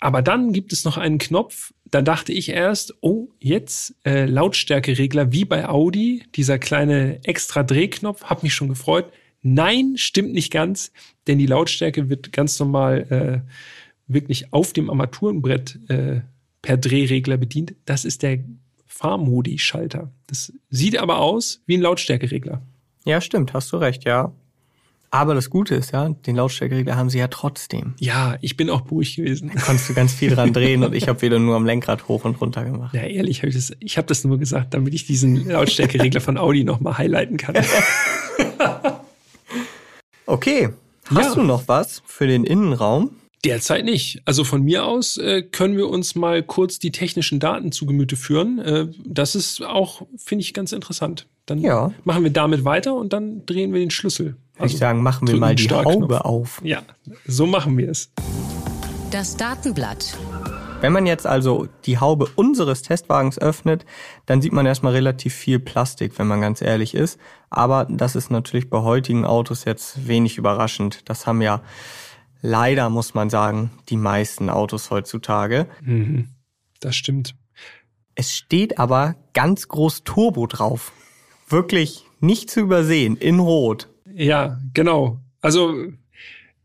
[SPEAKER 1] Aber dann gibt es noch einen Knopf, da dachte ich erst, oh, jetzt äh, Lautstärkeregler wie bei Audi, dieser kleine extra Drehknopf, hab mich schon gefreut. Nein, stimmt nicht ganz, denn die Lautstärke wird ganz normal äh, wirklich auf dem Armaturenbrett äh, per Drehregler bedient. Das ist der Fahrmodi-Schalter. Das sieht aber aus wie ein Lautstärkeregler.
[SPEAKER 2] Ja, stimmt, hast du recht, ja. Aber das Gute ist ja, den Lautstärkeregler haben sie ja trotzdem.
[SPEAKER 1] Ja, ich bin auch beruhigt gewesen.
[SPEAKER 2] Da konntest du ganz viel dran drehen und ich habe wieder nur am Lenkrad hoch und runter gemacht.
[SPEAKER 1] Ja, ehrlich, hab ich, das, ich habe das nur gesagt, damit ich diesen Lautstärkeregler von Audi nochmal highlighten kann.
[SPEAKER 2] Okay, hast
[SPEAKER 1] Ja.
[SPEAKER 2] du noch was für den Innenraum?
[SPEAKER 1] Derzeit nicht. Also von mir aus äh, können wir uns mal kurz die technischen Daten zu Gemüte führen. Äh, das ist auch, finde ich, ganz interessant. Dann
[SPEAKER 2] Ja.
[SPEAKER 1] machen wir damit weiter und dann drehen wir den Schlüssel.
[SPEAKER 2] Würde ich sagen, machen wir mal die. Haube auf.
[SPEAKER 1] Ja, so machen wir es.
[SPEAKER 3] Das Datenblatt.
[SPEAKER 2] Wenn man jetzt also die Haube unseres Testwagens öffnet, dann sieht man erstmal relativ viel Plastik, wenn man ganz ehrlich ist. Aber das ist natürlich bei heutigen Autos jetzt wenig überraschend. Das haben ja leider, muss man sagen, die meisten Autos heutzutage.
[SPEAKER 1] Mhm. Das stimmt.
[SPEAKER 2] Es steht aber ganz groß Turbo drauf. Wirklich nicht zu übersehen, in Rot.
[SPEAKER 1] Ja, genau. Also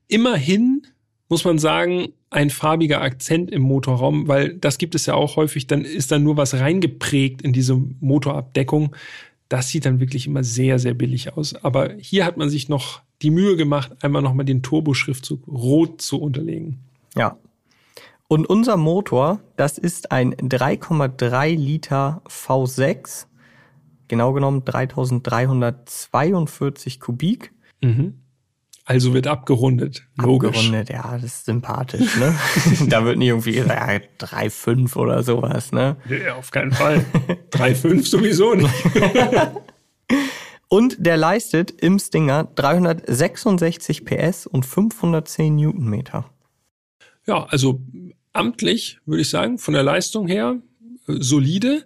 [SPEAKER 1] immerhin muss man sagen, ein farbiger Akzent im Motorraum, weil das gibt es ja auch häufig, dann ist da nur was reingeprägt in diese Motorabdeckung. Das sieht dann wirklich immer sehr, sehr billig aus. Aber hier hat man sich noch die Mühe gemacht, einmal nochmal den Turbo-Schriftzug rot zu unterlegen.
[SPEAKER 2] Ja. Und unser Motor, das ist ein 3,3 Liter V6. Genau genommen 3342 Kubik.
[SPEAKER 1] Mhm. Also wird abgerundet. Logisch.
[SPEAKER 2] Abgerundet, ja, das ist sympathisch, ne? da wird nicht irgendwie gesagt, ja, 3,5 oder sowas, ne?
[SPEAKER 1] Ja, auf keinen Fall. 3,5 sowieso nicht.
[SPEAKER 2] Und der leistet im Stinger 366 PS und 510 Newtonmeter.
[SPEAKER 1] Ja, also amtlich würde ich sagen, von der Leistung her äh, solide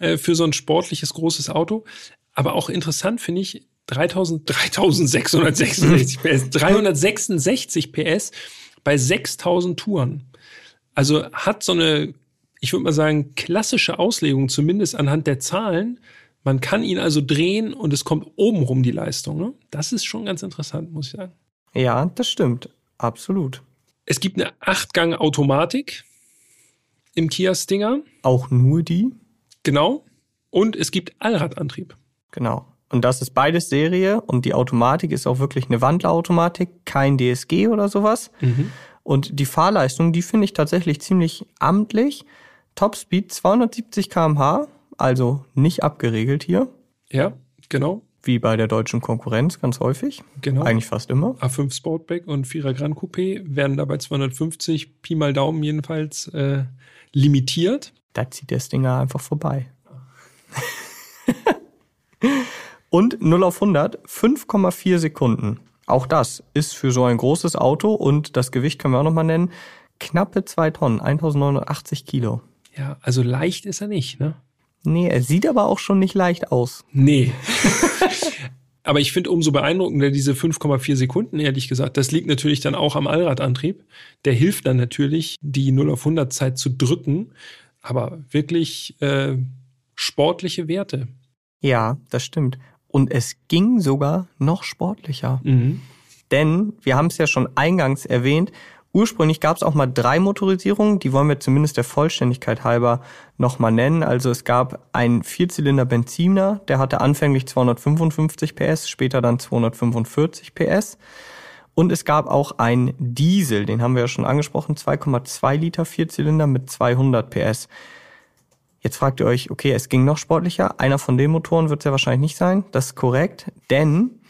[SPEAKER 1] äh, für so ein sportliches großes Auto. Aber auch interessant finde ich 3000, 3666 PS, 366 PS bei 6000 Touren. Also hat so eine, ich würde mal sagen, klassische Auslegung, zumindest anhand der Zahlen. Man kann ihn also drehen und es kommt obenrum die Leistung. Ne? Das ist schon ganz interessant, muss ich sagen.
[SPEAKER 2] Ja, das stimmt. Absolut.
[SPEAKER 1] Es gibt eine Achtgang-Automatik im Kia Stinger.
[SPEAKER 2] Auch nur die?
[SPEAKER 1] Genau. Und es gibt Allradantrieb.
[SPEAKER 2] Genau. Und das ist beides Serie und die Automatik ist auch wirklich eine Wandlerautomatik, kein DSG oder sowas.
[SPEAKER 1] Mhm.
[SPEAKER 2] Und die Fahrleistung, die finde ich tatsächlich ziemlich amtlich. Topspeed 270 km/h, also nicht abgeregelt hier.
[SPEAKER 1] Ja, genau.
[SPEAKER 2] Wie bei der deutschen Konkurrenz ganz häufig.
[SPEAKER 1] Genau.
[SPEAKER 2] Eigentlich fast immer.
[SPEAKER 1] A5 Sportback und 4er Grand Coupé werden dabei 250 Pi mal Daumen jedenfalls äh, limitiert.
[SPEAKER 2] Da zieht der Stinger einfach vorbei. Und 0 auf 100 5,4 Sekunden. Auch das ist für so ein großes Auto und das Gewicht können wir auch nochmal nennen, knappe 2 Tonnen, 1980 Kilo.
[SPEAKER 1] Ja, also leicht ist er nicht, ne?
[SPEAKER 2] Nee, er sieht aber auch schon nicht leicht aus.
[SPEAKER 1] Nee. aber ich finde umso beeindruckender diese 5,4 Sekunden, ehrlich gesagt. Das liegt natürlich dann auch am Allradantrieb. Der hilft dann natürlich, die 0 auf 100 Zeit zu drücken. Aber wirklich äh, sportliche Werte.
[SPEAKER 2] Ja, das stimmt. Und es ging sogar noch sportlicher.
[SPEAKER 1] Mhm.
[SPEAKER 2] Denn wir haben es ja schon eingangs erwähnt, Ursprünglich gab es auch mal drei Motorisierungen, die wollen wir zumindest der Vollständigkeit halber nochmal nennen. Also es gab einen Vierzylinder Benziner, der hatte anfänglich 255 PS, später dann 245 PS. Und es gab auch einen Diesel, den haben wir ja schon angesprochen, 2,2 Liter Vierzylinder mit 200 PS. Jetzt fragt ihr euch, okay, es ging noch sportlicher. Einer von den Motoren wird es ja wahrscheinlich nicht sein. Das ist korrekt, denn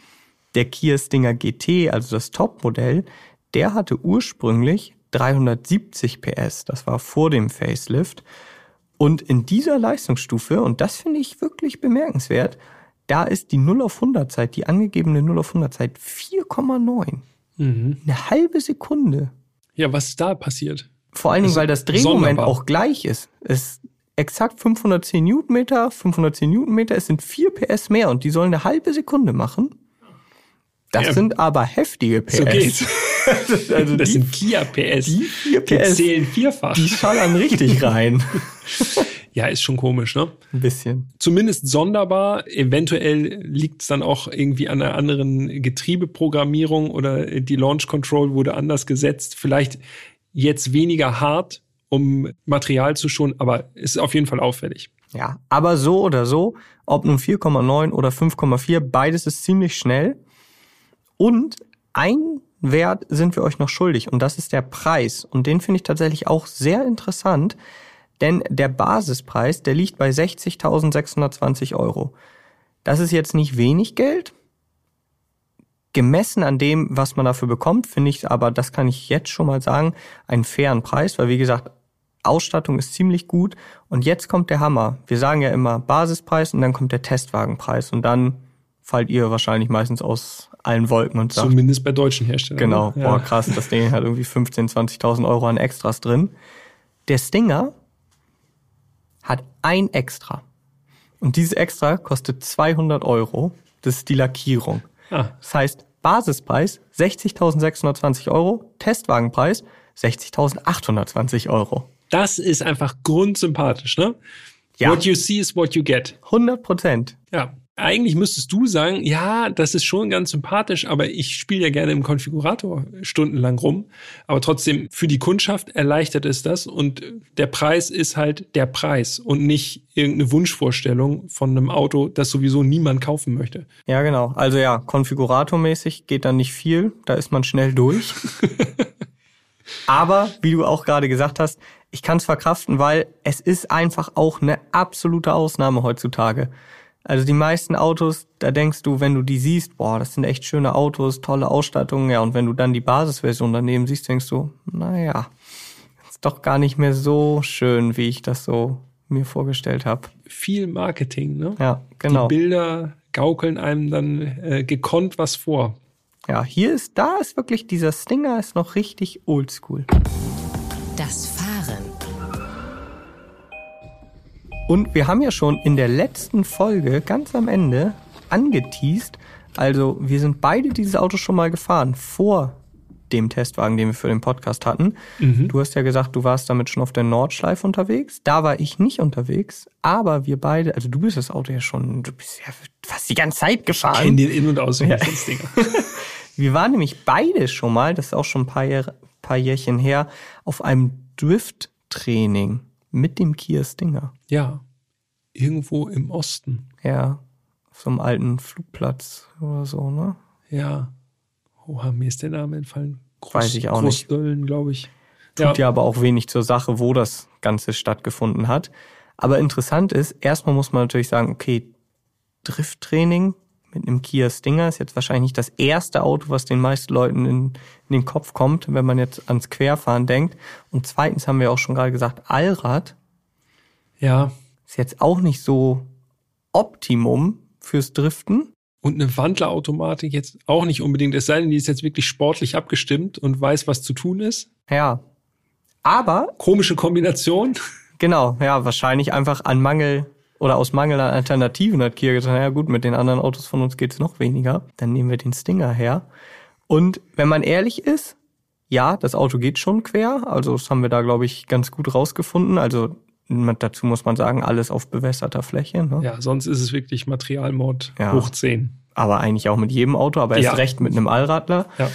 [SPEAKER 2] der Kia Stinger GT, also das Topmodell, der hatte ursprünglich 370 PS, das war vor dem Facelift. Und in dieser Leistungsstufe, und das finde ich wirklich bemerkenswert, da ist die 0 auf 100 Zeit, die angegebene 0 auf 100 Zeit 4,9.
[SPEAKER 1] Mhm.
[SPEAKER 2] Eine halbe Sekunde.
[SPEAKER 1] Ja, was ist da passiert?
[SPEAKER 2] Vor allen Dingen, weil das Drehmoment sonderbar. auch gleich ist. Es ist exakt 510 Newtonmeter, 510 Newtonmeter, es sind 4 PS mehr und die sollen eine halbe Sekunde machen. Das ja. sind aber heftige PS.
[SPEAKER 1] So geht's.
[SPEAKER 2] also
[SPEAKER 1] das
[SPEAKER 2] die,
[SPEAKER 1] sind Kia PS.
[SPEAKER 2] Die 4 PS.
[SPEAKER 1] Die zählen vierfach.
[SPEAKER 2] Die schallern richtig rein.
[SPEAKER 1] ja, ist schon komisch, ne?
[SPEAKER 2] Ein bisschen.
[SPEAKER 1] Zumindest sonderbar. Eventuell liegt es dann auch irgendwie an einer anderen Getriebeprogrammierung oder die Launch Control wurde anders gesetzt. Vielleicht jetzt weniger hart, um Material zu schonen, aber ist auf jeden Fall auffällig.
[SPEAKER 2] Ja, aber so oder so, ob nun 4,9 oder 5,4, beides ist ziemlich schnell. Und ein Wert sind wir euch noch schuldig und das ist der Preis. Und den finde ich tatsächlich auch sehr interessant, denn der Basispreis, der liegt bei 60.620 Euro. Das ist jetzt nicht wenig Geld. Gemessen an dem, was man dafür bekommt, finde ich aber, das kann ich jetzt schon mal sagen, einen fairen Preis, weil wie gesagt, Ausstattung ist ziemlich gut. Und jetzt kommt der Hammer. Wir sagen ja immer Basispreis und dann kommt der Testwagenpreis und dann fallt ihr wahrscheinlich meistens aus allen Wolken und sagt.
[SPEAKER 1] Zumindest bei deutschen Herstellern.
[SPEAKER 2] Genau, ja. boah, krass, das Ding hat irgendwie 15.000, 20.000 Euro an Extras drin. Der Stinger hat ein Extra. Und dieses Extra kostet 200 Euro. Das ist die Lackierung.
[SPEAKER 1] Ah.
[SPEAKER 2] Das heißt, Basispreis 60.620 Euro, Testwagenpreis 60.820 Euro.
[SPEAKER 1] Das ist einfach grundsympathisch, ne?
[SPEAKER 2] Ja.
[SPEAKER 1] What you see is what you get.
[SPEAKER 2] 100 Prozent.
[SPEAKER 1] Ja eigentlich müsstest du sagen, ja, das ist schon ganz sympathisch, aber ich spiele ja gerne im Konfigurator stundenlang rum. Aber trotzdem, für die Kundschaft erleichtert es das und der Preis ist halt der Preis und nicht irgendeine Wunschvorstellung von einem Auto, das sowieso niemand kaufen möchte.
[SPEAKER 2] Ja, genau. Also ja, konfiguratormäßig geht dann nicht viel, da ist man schnell durch. aber, wie du auch gerade gesagt hast, ich kann es verkraften, weil es ist einfach auch eine absolute Ausnahme heutzutage. Also die meisten Autos, da denkst du, wenn du die siehst, boah, das sind echt schöne Autos, tolle Ausstattung, ja, und wenn du dann die Basisversion daneben siehst, denkst du, naja, ist doch gar nicht mehr so schön, wie ich das so mir vorgestellt habe.
[SPEAKER 1] Viel Marketing, ne?
[SPEAKER 2] Ja, genau.
[SPEAKER 1] Die Bilder, gaukeln einem dann äh, gekonnt was vor.
[SPEAKER 2] Ja, hier ist, da ist wirklich dieser Stinger ist noch richtig oldschool.
[SPEAKER 3] Das Fahren.
[SPEAKER 2] Und wir haben ja schon in der letzten Folge ganz am Ende angeteased, also wir sind beide dieses Auto schon mal gefahren vor dem Testwagen, den wir für den Podcast hatten.
[SPEAKER 1] Mhm.
[SPEAKER 2] Du hast ja gesagt, du warst damit schon auf der Nordschleife unterwegs. Da war ich nicht unterwegs, aber wir beide, also du bist das Auto ja schon, du bist ja fast die ganze Zeit gefahren.
[SPEAKER 1] Kenn den in- und auswendig,
[SPEAKER 2] Ja. Wir waren nämlich beide schon mal, das ist auch schon ein paar, Jahr, paar Jährchen her, auf einem Drift-Training mit dem Kia Stinger.
[SPEAKER 1] Ja, irgendwo im Osten.
[SPEAKER 2] Ja, auf so einem alten Flugplatz oder so, ne?
[SPEAKER 1] Ja. Oha, mir ist der Name entfallen. Groß,
[SPEAKER 2] Weiß ich auch nicht.
[SPEAKER 1] Großdöllen, glaube ich.
[SPEAKER 2] Tut ja. aber auch wenig zur Sache, wo das Ganze stattgefunden hat. Aber interessant ist, erstmal muss man natürlich sagen, okay, Drifttraining mit einem Kia Stinger ist jetzt wahrscheinlich nicht das erste Auto, was den meisten Leuten in, in den Kopf kommt, wenn man jetzt ans Querfahren denkt. Und zweitens haben wir auch schon gerade gesagt, Allrad
[SPEAKER 1] Ja.
[SPEAKER 2] ist jetzt auch nicht so Optimum fürs Driften.
[SPEAKER 1] Und eine Wandlerautomatik jetzt auch nicht unbedingt, es sei denn, die ist jetzt wirklich sportlich abgestimmt und weiß, was zu tun ist.
[SPEAKER 2] Ja. Aber
[SPEAKER 1] Komische Kombination.
[SPEAKER 2] Genau, ja, wahrscheinlich einfach an Mangel oder aus Mangel an Alternativen hat Kia gesagt, ja gut, mit den anderen Autos von uns geht's noch weniger. Dann nehmen wir den Stinger her. Und wenn man ehrlich ist, ja, das Auto geht schon quer. Also das haben wir da, glaube ich, ganz gut rausgefunden. Also dazu muss man sagen, alles auf bewässerter Fläche. Ne?
[SPEAKER 1] Ja, sonst ist es wirklich Materialmord
[SPEAKER 2] Ja.
[SPEAKER 1] hoch 10.
[SPEAKER 2] Aber eigentlich auch mit jedem Auto, aber erst
[SPEAKER 1] Ja.
[SPEAKER 2] recht mit einem Allradler.
[SPEAKER 1] Ja.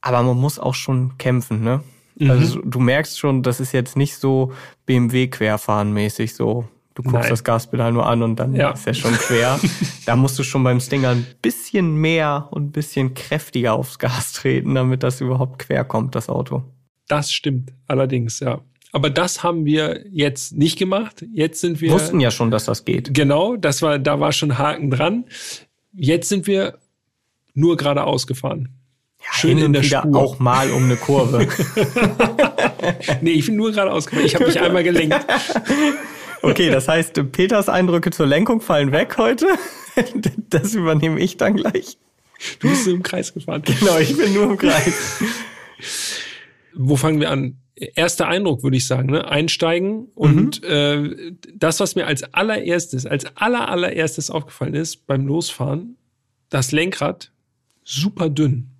[SPEAKER 2] Aber man muss auch schon kämpfen, ne?
[SPEAKER 1] Mhm.
[SPEAKER 2] Also du merkst schon, das ist jetzt nicht so BMW querfahren mäßig so. Du guckst
[SPEAKER 1] Nein.
[SPEAKER 2] das Gaspedal nur an und dann
[SPEAKER 1] Ja.
[SPEAKER 2] ist er schon quer. da musst du schon beim Stinger ein bisschen mehr und ein bisschen kräftiger aufs Gas treten, damit das überhaupt quer kommt, das Auto.
[SPEAKER 1] Das stimmt allerdings, ja. Aber das haben wir jetzt nicht gemacht. Jetzt sind wir.
[SPEAKER 2] Wussten ja schon, dass das geht.
[SPEAKER 1] Genau, das war, da war schon Haken dran. Jetzt sind wir nur geradeaus gefahren. Schön
[SPEAKER 2] Hin
[SPEAKER 1] in der
[SPEAKER 2] wieder
[SPEAKER 1] Spur.
[SPEAKER 2] auch mal um eine Kurve.
[SPEAKER 1] Nee, ich bin nur geradeaus gefahren. Ich habe mich einmal gelenkt.
[SPEAKER 2] Okay, das heißt, Peters Eindrücke zur Lenkung fallen weg heute. Das übernehme ich dann gleich.
[SPEAKER 1] Du bist im Kreis gefahren.
[SPEAKER 2] Genau, ich bin nur im Kreis.
[SPEAKER 1] Wo fangen wir an? Erster Eindruck, würde ich sagen, ne? Einsteigen. Und
[SPEAKER 2] Mhm.
[SPEAKER 1] äh, das, was mir als allererstes, als aller, allererstes aufgefallen ist beim Losfahren, das Lenkrad super dünn.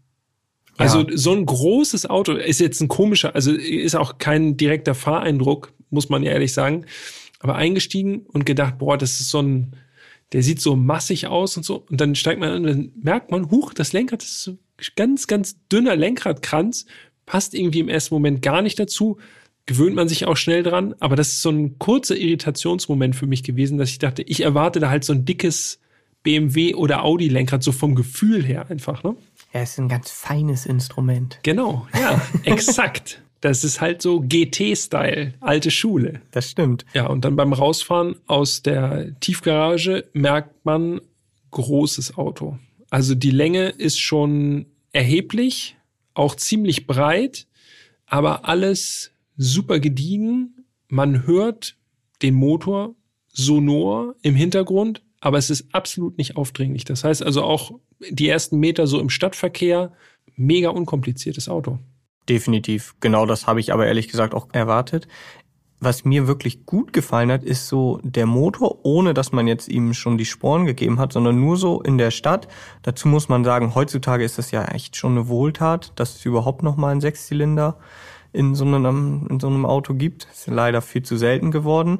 [SPEAKER 1] Also
[SPEAKER 2] Ja.
[SPEAKER 1] so ein großes Auto ist jetzt ein komischer, also ist auch kein direkter Fahreindruck, muss man ja ehrlich sagen. Aber eingestiegen und gedacht, boah, das ist so ein, der sieht so massig aus und so. Und dann steigt man an und dann merkt man, huch, das Lenkrad das ist so ganz, ganz dünner Lenkradkranz, passt irgendwie im ersten Moment gar nicht dazu. Gewöhnt man sich auch schnell dran, aber das ist so ein kurzer Irritationsmoment für mich gewesen, dass ich dachte, ich erwarte da halt so ein dickes BMW oder Audi Lenkrad, so vom Gefühl her einfach, ne?
[SPEAKER 2] Ja, es ist ein ganz feines Instrument.
[SPEAKER 1] Genau, ja, exakt. Das ist halt so GT-Style, alte Schule.
[SPEAKER 2] Das stimmt.
[SPEAKER 1] Ja, und dann beim Rausfahren aus der Tiefgarage merkt man großes Auto. Also die Länge ist schon erheblich, auch ziemlich breit, aber alles super gediegen. Man hört den Motor sonor im Hintergrund, aber es ist absolut nicht aufdringlich. Das heißt also auch die ersten Meter so im Stadtverkehr, mega unkompliziertes Auto.
[SPEAKER 2] Definitiv. Genau das habe ich aber ehrlich gesagt auch erwartet. Was mir wirklich gut gefallen hat, ist so der Motor, ohne dass man jetzt ihm schon die Sporen gegeben hat, sondern nur so in der Stadt. Dazu muss man sagen, heutzutage ist das ja echt schon eine Wohltat, dass es überhaupt noch mal einen Sechszylinder in so einem, in so einem Auto gibt. ist leider viel zu selten geworden.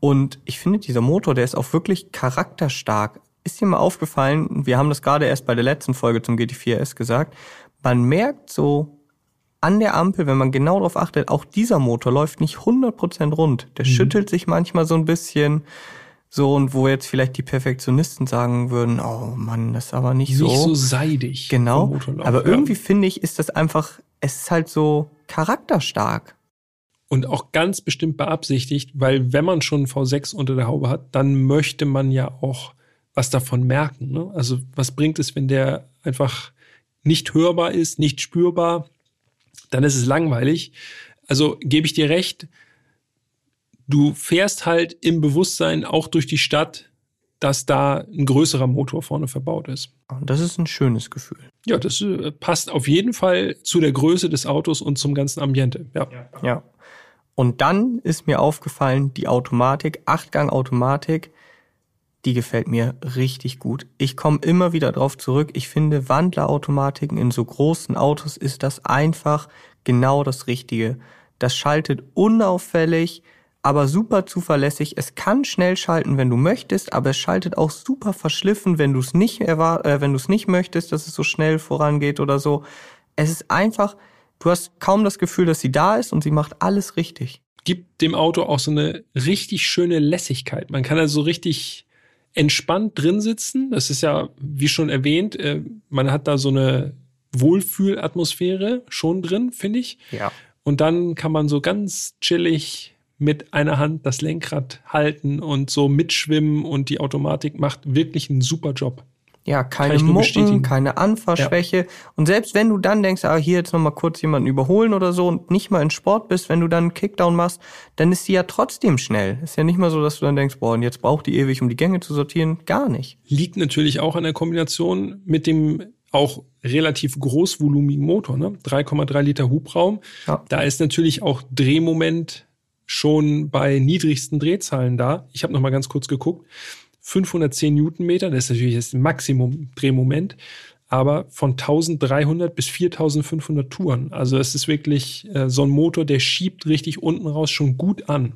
[SPEAKER 2] Und ich finde, dieser Motor, der ist auch wirklich charakterstark. Ist dir mal aufgefallen, wir haben das gerade erst bei der letzten Folge zum GT4S gesagt, man merkt so an der Ampel, wenn man genau darauf achtet, auch dieser Motor läuft nicht 100% rund. Der schüttelt sich manchmal so ein bisschen. So, und wo jetzt vielleicht die Perfektionisten sagen würden, oh Mann, das ist aber nicht,
[SPEAKER 1] Nicht so seidig.
[SPEAKER 2] Genau. Aber
[SPEAKER 1] ja.
[SPEAKER 2] irgendwie finde ich, ist das einfach, es ist halt so charakterstark.
[SPEAKER 1] Und auch ganz bestimmt beabsichtigt, weil wenn man schon V6 unter der Haube hat, dann möchte man ja auch was davon merken. Ne? Also was bringt es, wenn der einfach nicht hörbar ist, nicht spürbar, dann ist es langweilig. Also gebe ich dir recht, du fährst halt im Bewusstsein auch durch die Stadt, dass da ein größerer Motor vorne verbaut ist.
[SPEAKER 2] Das ist ein schönes Gefühl.
[SPEAKER 1] Ja, das äh, passt auf jeden Fall zu der Größe des Autos und zum ganzen Ambiente. Ja.
[SPEAKER 2] Ja. Und dann ist mir aufgefallen, die Automatik, Achtgang-Automatik, die gefällt mir richtig gut. Ich komme immer wieder drauf zurück. Ich finde, Wandlerautomatiken in so großen Autos ist das einfach genau das Richtige. Das schaltet unauffällig, aber super zuverlässig. Es kann schnell schalten, wenn du möchtest, aber es schaltet auch super verschliffen, wenn du es nicht äh, wenn du es nicht möchtest, dass es so schnell vorangeht oder so. Es ist einfach, du hast kaum das Gefühl, dass sie da ist und sie macht alles richtig.
[SPEAKER 1] Gibt dem Auto auch so eine richtig schöne Lässigkeit. Man kann also richtig entspannt drin sitzen. Das ist ja, wie schon erwähnt, äh, man hat da so eine Wohlfühlatmosphäre schon drin, finde ich.
[SPEAKER 2] Ja.
[SPEAKER 1] Und dann kann man so ganz chillig mit einer Hand das Lenkrad halten und so mitschwimmen und die Automatik macht wirklich einen super Job.
[SPEAKER 2] Ja, keine Mucken, keine Anfahrschwäche. Ja. Und selbst wenn du dann denkst, ah, hier jetzt nochmal kurz jemanden überholen oder so und nicht mal in Sport bist, wenn du dann einen Kickdown machst, dann ist sie ja trotzdem schnell. Ist ja nicht mal so, dass du dann denkst, boah, und jetzt braucht die ewig, um die Gänge zu sortieren. Gar nicht.
[SPEAKER 1] Liegt natürlich auch an der Kombination mit dem auch relativ großvolumigen Motor, ne? 3,3 Liter Hubraum. Ja. Da ist natürlich auch Drehmoment schon bei niedrigsten Drehzahlen da. Ich habe noch mal ganz kurz geguckt. 510 Newtonmeter, das ist natürlich das Maximum Drehmoment, aber von 1300 bis 4500 Touren. Also es ist wirklich äh, so ein Motor, der schiebt richtig unten raus schon gut an,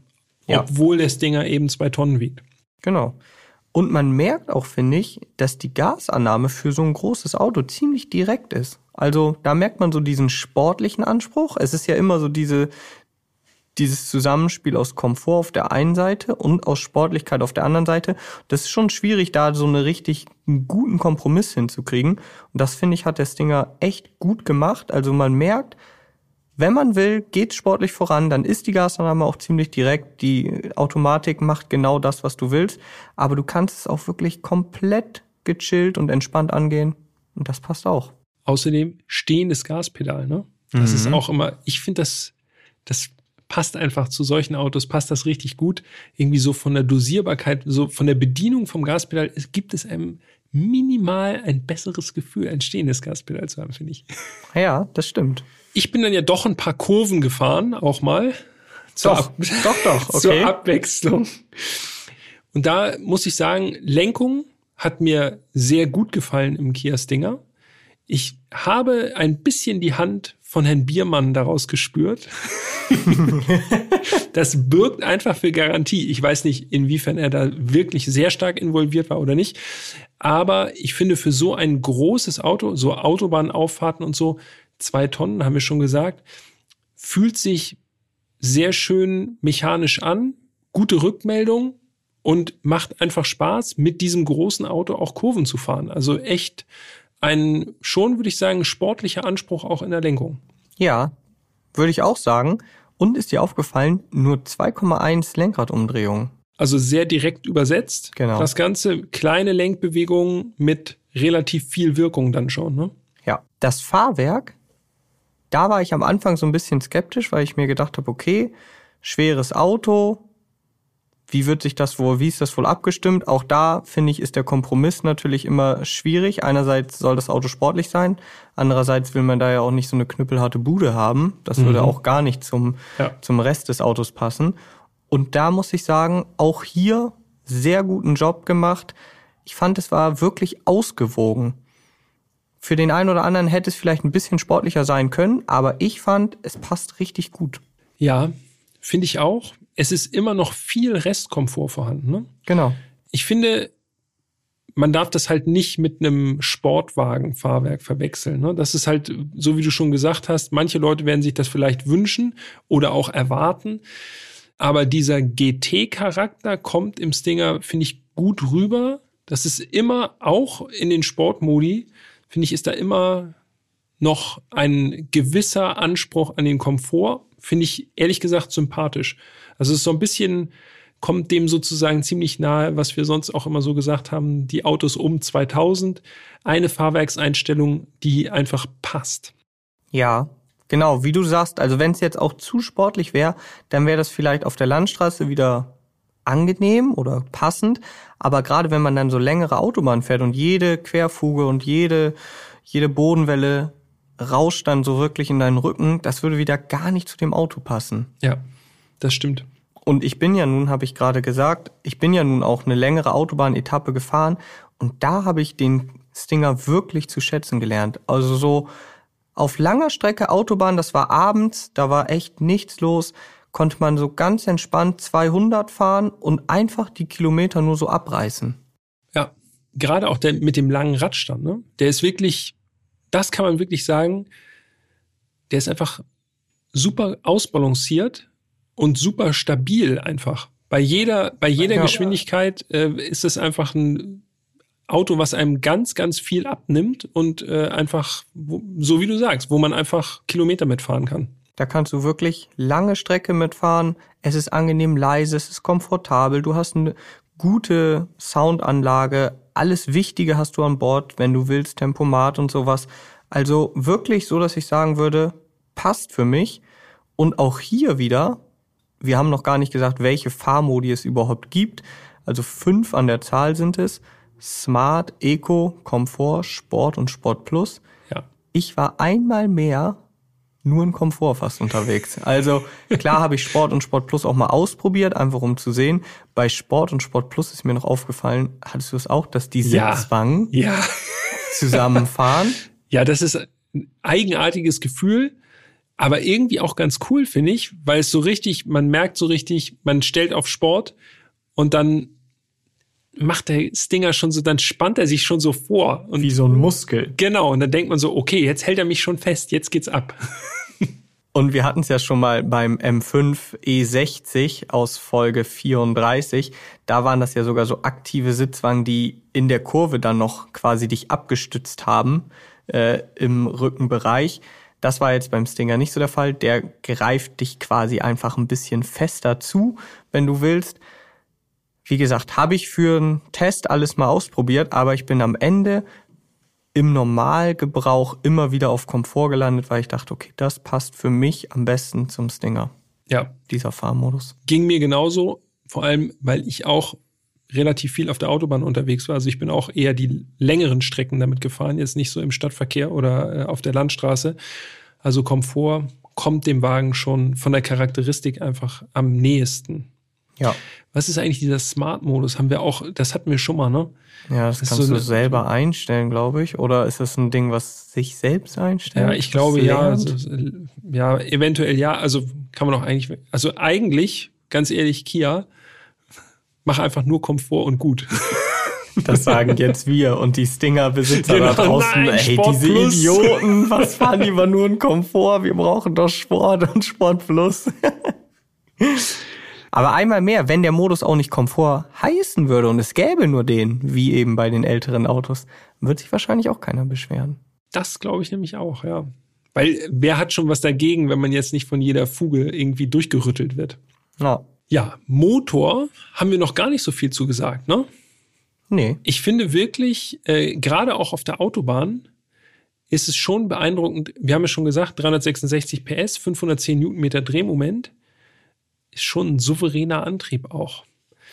[SPEAKER 1] ja. obwohl das Dinger eben zwei Tonnen wiegt.
[SPEAKER 2] Genau. Und man merkt auch, finde ich, dass die Gasannahme für so ein großes Auto ziemlich direkt ist. Also da merkt man so diesen sportlichen Anspruch. Es ist ja immer so diese, dieses Zusammenspiel aus Komfort auf der einen Seite und aus Sportlichkeit auf der anderen Seite. Das ist schon schwierig, da so eine richtig guten Kompromiss hinzukriegen. Und das finde ich, hat der Stinger echt gut gemacht. Also man merkt, wenn man will, geht sportlich voran, dann ist die Gasannahme auch ziemlich direkt. Die Automatik macht genau das, was du willst. Aber du kannst es auch wirklich komplett gechillt und entspannt angehen. Und das passt auch.
[SPEAKER 1] Außerdem stehendes Gaspedal, ne? Das mhm. ist auch immer, ich finde das, das passt einfach zu solchen Autos, passt das richtig gut. Irgendwie so von der Dosierbarkeit, so von der Bedienung vom Gaspedal, es gibt es einem minimal ein besseres Gefühl, ein stehendes Gaspedal zu haben, finde ich.
[SPEAKER 2] Ja, das stimmt.
[SPEAKER 1] Ich bin dann ja doch ein paar Kurven gefahren, auch mal.
[SPEAKER 2] Zur doch, Ab doch, doch, okay.
[SPEAKER 1] zur Abwechslung. Und da muss ich sagen, Lenkung hat mir sehr gut gefallen im Kia Stinger. Ich habe ein bisschen die Hand von Herrn Biermann daraus gespürt. das birgt einfach für Garantie. Ich weiß nicht, inwiefern er da wirklich sehr stark involviert war oder nicht. Aber ich finde, für so ein großes Auto, so Autobahnauffahrten und so, zwei Tonnen, haben wir schon gesagt, fühlt sich sehr schön mechanisch an, gute Rückmeldung und macht einfach Spaß, mit diesem großen Auto auch Kurven zu fahren. Also echt ein schon, würde ich sagen, sportlicher Anspruch auch in der Lenkung.
[SPEAKER 2] Ja, würde ich auch sagen. Und ist dir aufgefallen, nur 2,1 Lenkradumdrehungen.
[SPEAKER 1] Also sehr direkt übersetzt.
[SPEAKER 2] Genau.
[SPEAKER 1] Das Ganze kleine Lenkbewegungen mit relativ viel Wirkung dann schon, ne?
[SPEAKER 2] Ja. Das Fahrwerk, da war ich am Anfang so ein bisschen skeptisch, weil ich mir gedacht habe, okay, schweres Auto, wie wird sich das wohl, wie ist das wohl abgestimmt? Auch da finde ich, ist der Kompromiss natürlich immer schwierig. Einerseits soll das Auto sportlich sein, andererseits will man da ja auch nicht so eine knüppelharte Bude haben. Das mhm. würde auch gar nicht zum, ja. zum Rest des Autos passen. Und da muss ich sagen, auch hier sehr guten Job gemacht. Ich fand, es war wirklich ausgewogen. Für den einen oder anderen hätte es vielleicht ein bisschen sportlicher sein können, aber ich fand, es passt richtig gut.
[SPEAKER 1] Ja, finde ich auch es ist immer noch viel Restkomfort vorhanden. Ne?
[SPEAKER 2] Genau.
[SPEAKER 1] Ich finde, man darf das halt nicht mit einem Sportwagenfahrwerk verwechseln. Ne? Das ist halt, so wie du schon gesagt hast, manche Leute werden sich das vielleicht wünschen oder auch erwarten. Aber dieser GT-Charakter kommt im Stinger, finde ich, gut rüber. Das ist immer, auch in den Sportmodi, finde ich, ist da immer noch ein gewisser Anspruch an den Komfort. Finde ich ehrlich gesagt sympathisch. Also es ist so ein bisschen, kommt dem sozusagen ziemlich nahe, was wir sonst auch immer so gesagt haben, die Autos um 2000, eine Fahrwerkseinstellung, die einfach passt.
[SPEAKER 2] Ja, genau, wie du sagst, also wenn es jetzt auch zu sportlich wäre, dann wäre das vielleicht auf der Landstraße wieder angenehm oder passend, aber gerade wenn man dann so längere Autobahn fährt und jede Querfuge und jede, jede Bodenwelle rauscht dann so wirklich in deinen Rücken, das würde wieder gar nicht zu dem Auto passen.
[SPEAKER 1] Ja, das stimmt.
[SPEAKER 2] Und ich bin ja nun, habe ich gerade gesagt, ich bin ja nun auch eine längere Autobahnetappe gefahren und da habe ich den Stinger wirklich zu schätzen gelernt. Also so auf langer Strecke Autobahn, das war abends, da war echt nichts los, konnte man so ganz entspannt 200 fahren und einfach die Kilometer nur so abreißen.
[SPEAKER 1] Ja, gerade auch der mit dem langen Radstand, ne? Der ist wirklich, das kann man wirklich sagen, der ist einfach super ausbalanciert und super stabil einfach. Bei jeder, bei jeder ja. Geschwindigkeit äh, ist es einfach ein Auto, was einem ganz, ganz viel abnimmt und äh, einfach, wo, so wie du sagst, wo man einfach Kilometer mitfahren kann.
[SPEAKER 2] Da kannst du wirklich lange Strecke mitfahren. Es ist angenehm leise, es ist komfortabel. Du hast eine gute Soundanlage. Alles Wichtige hast du an Bord, wenn du willst, Tempomat und sowas. Also wirklich so, dass ich sagen würde, passt für mich. Und auch hier wieder, wir haben noch gar nicht gesagt, welche Fahrmodi es überhaupt gibt. Also fünf an der Zahl sind es. Smart, Eco, Komfort, Sport und Sport Plus.
[SPEAKER 1] Ja.
[SPEAKER 2] Ich war einmal mehr nur in Komfort fast unterwegs. Also klar habe ich Sport und Sport Plus auch mal ausprobiert, einfach um zu sehen. Bei Sport und Sport Plus ist mir noch aufgefallen, hattest du es auch, dass die Sitzwangen
[SPEAKER 1] ja. ja.
[SPEAKER 2] zusammenfahren?
[SPEAKER 1] Ja, das ist ein eigenartiges Gefühl, aber irgendwie auch ganz cool, finde ich, weil es so richtig, man merkt so richtig, man stellt auf Sport und dann macht der Stinger schon so, dann spannt er sich schon so vor.
[SPEAKER 2] Und, Wie so ein Muskel.
[SPEAKER 1] Genau, und dann denkt man so, okay, jetzt hält er mich schon fest, jetzt geht's ab.
[SPEAKER 2] Und wir hatten es ja schon mal beim M5 E60 aus Folge 34. Da waren das ja sogar so aktive Sitzwangen, die in der Kurve dann noch quasi dich abgestützt haben äh, im Rückenbereich. Das war jetzt beim Stinger nicht so der Fall. Der greift dich quasi einfach ein bisschen fester zu, wenn du willst. Wie gesagt, habe ich für einen Test alles mal ausprobiert, aber ich bin am Ende im Normalgebrauch immer wieder auf Komfort gelandet, weil ich dachte, okay, das passt für mich am besten zum Stinger.
[SPEAKER 1] Ja.
[SPEAKER 2] Dieser Fahrmodus.
[SPEAKER 1] Ging mir genauso, vor allem, weil ich auch relativ viel auf der Autobahn unterwegs war. Also ich bin auch eher die längeren Strecken damit gefahren, jetzt nicht so im Stadtverkehr oder äh, auf der Landstraße. Also Komfort kommt dem Wagen schon von der Charakteristik einfach am nächsten.
[SPEAKER 2] Ja.
[SPEAKER 1] Was ist eigentlich dieser Smart-Modus? Haben wir auch, das hatten wir schon mal, ne?
[SPEAKER 2] Ja, das, das kannst so du selber einstellen, glaube ich. Oder ist das ein Ding, was sich selbst einstellt?
[SPEAKER 1] Ja, ich glaube ja. Also, ja, eventuell ja. Also kann man auch eigentlich, also eigentlich, ganz ehrlich, Kia, mach einfach nur Komfort und gut.
[SPEAKER 2] Das sagen jetzt wir und die Stinger-Besitzer genau, da draußen. Nein, ey, Sport diese Plus. Idioten, was fahren lieber nur in Komfort? Wir brauchen doch Sport und Sport Plus. Aber einmal mehr, wenn der Modus auch nicht Komfort heißen würde und es gäbe nur den, wie eben bei den älteren Autos, wird sich wahrscheinlich auch keiner beschweren.
[SPEAKER 1] Das glaube ich nämlich auch, ja. Weil wer hat schon was dagegen, wenn man jetzt nicht von jeder Fuge irgendwie durchgerüttelt wird?
[SPEAKER 2] Ja.
[SPEAKER 1] Ja, Motor haben wir noch gar nicht so viel zu gesagt, ne?
[SPEAKER 2] Nee.
[SPEAKER 1] Ich finde wirklich, äh, gerade auch auf der Autobahn, ist es schon beeindruckend. Wir haben ja schon gesagt, 366 PS, 510 Newtonmeter Drehmoment ist schon ein souveräner Antrieb auch.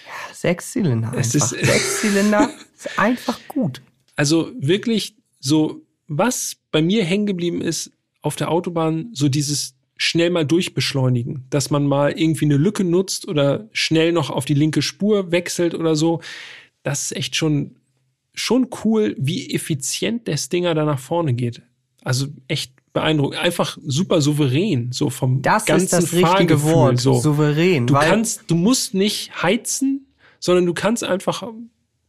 [SPEAKER 2] Ja, Sechszylinder. Es ist Sechszylinder ist einfach gut.
[SPEAKER 1] Also wirklich so, was bei mir hängen geblieben ist auf der Autobahn, so dieses schnell mal durchbeschleunigen, dass man mal irgendwie eine Lücke nutzt oder schnell noch auf die linke Spur wechselt oder so. Das ist echt schon, schon cool, wie effizient der Stinger da nach vorne geht. Also echt beeindruckend. Einfach super souverän, so vom
[SPEAKER 2] das
[SPEAKER 1] ganzen
[SPEAKER 2] ist das richtige Wort,
[SPEAKER 1] so.
[SPEAKER 2] souverän.
[SPEAKER 1] Du kannst, du musst nicht heizen, sondern du kannst einfach,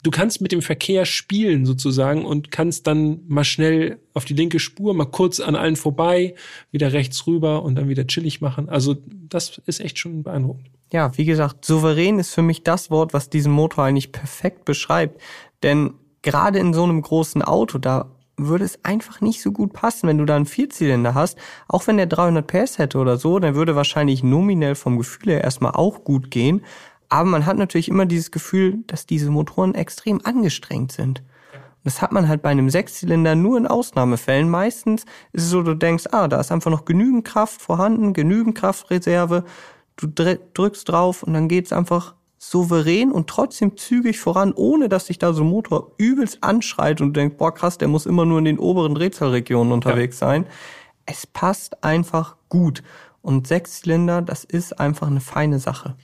[SPEAKER 1] du kannst mit dem Verkehr spielen sozusagen und kannst dann mal schnell auf die linke Spur, mal kurz an allen vorbei, wieder rechts rüber und dann wieder chillig machen. Also das ist echt schon beeindruckend.
[SPEAKER 2] Ja, wie gesagt, souverän ist für mich das Wort, was diesen Motor eigentlich perfekt beschreibt. Denn gerade in so einem großen Auto, da würde es einfach nicht so gut passen, wenn du da einen Vierzylinder hast. Auch wenn der 300 PS hätte oder so, dann würde wahrscheinlich nominell vom Gefühl her erstmal auch gut gehen. Aber man hat natürlich immer dieses Gefühl, dass diese Motoren extrem angestrengt sind. Das hat man halt bei einem Sechszylinder nur in Ausnahmefällen. Meistens ist es so, du denkst, ah, da ist einfach noch genügend Kraft vorhanden, genügend Kraftreserve. Du drückst drauf und dann geht's einfach souverän und trotzdem zügig voran, ohne dass sich da so ein Motor übelst anschreit und denkt, boah krass, der muss immer nur in den oberen Drehzahlregionen unterwegs ja. sein. Es passt einfach gut. Und Sechszylinder, das ist einfach eine feine Sache.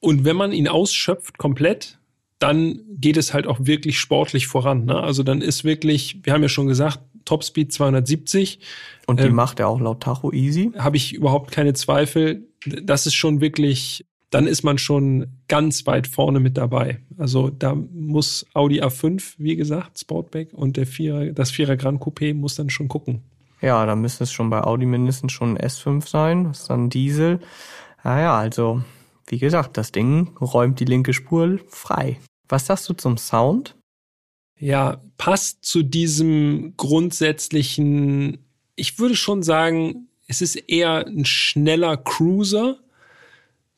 [SPEAKER 1] Und wenn man ihn ausschöpft komplett, dann geht es halt auch wirklich sportlich voran. Ne? Also dann ist wirklich, wir haben ja schon gesagt, Topspeed 270.
[SPEAKER 2] Und die ähm, macht er auch laut Tacho easy.
[SPEAKER 1] Habe ich überhaupt keine Zweifel. Das ist schon wirklich, dann ist man schon ganz weit vorne mit dabei. Also da muss Audi A5, wie gesagt, Sportback und der Vierer, das Vierer Grand Coupé muss dann schon gucken.
[SPEAKER 2] Ja, da müsste es schon bei Audi mindestens schon ein S5 sein. Das ist dann Diesel. Naja, also wie gesagt, das Ding räumt die linke Spur frei. Was sagst du zum Sound?
[SPEAKER 1] Ja, passt zu diesem grundsätzlichen, ich würde schon sagen, es ist eher ein schneller Cruiser,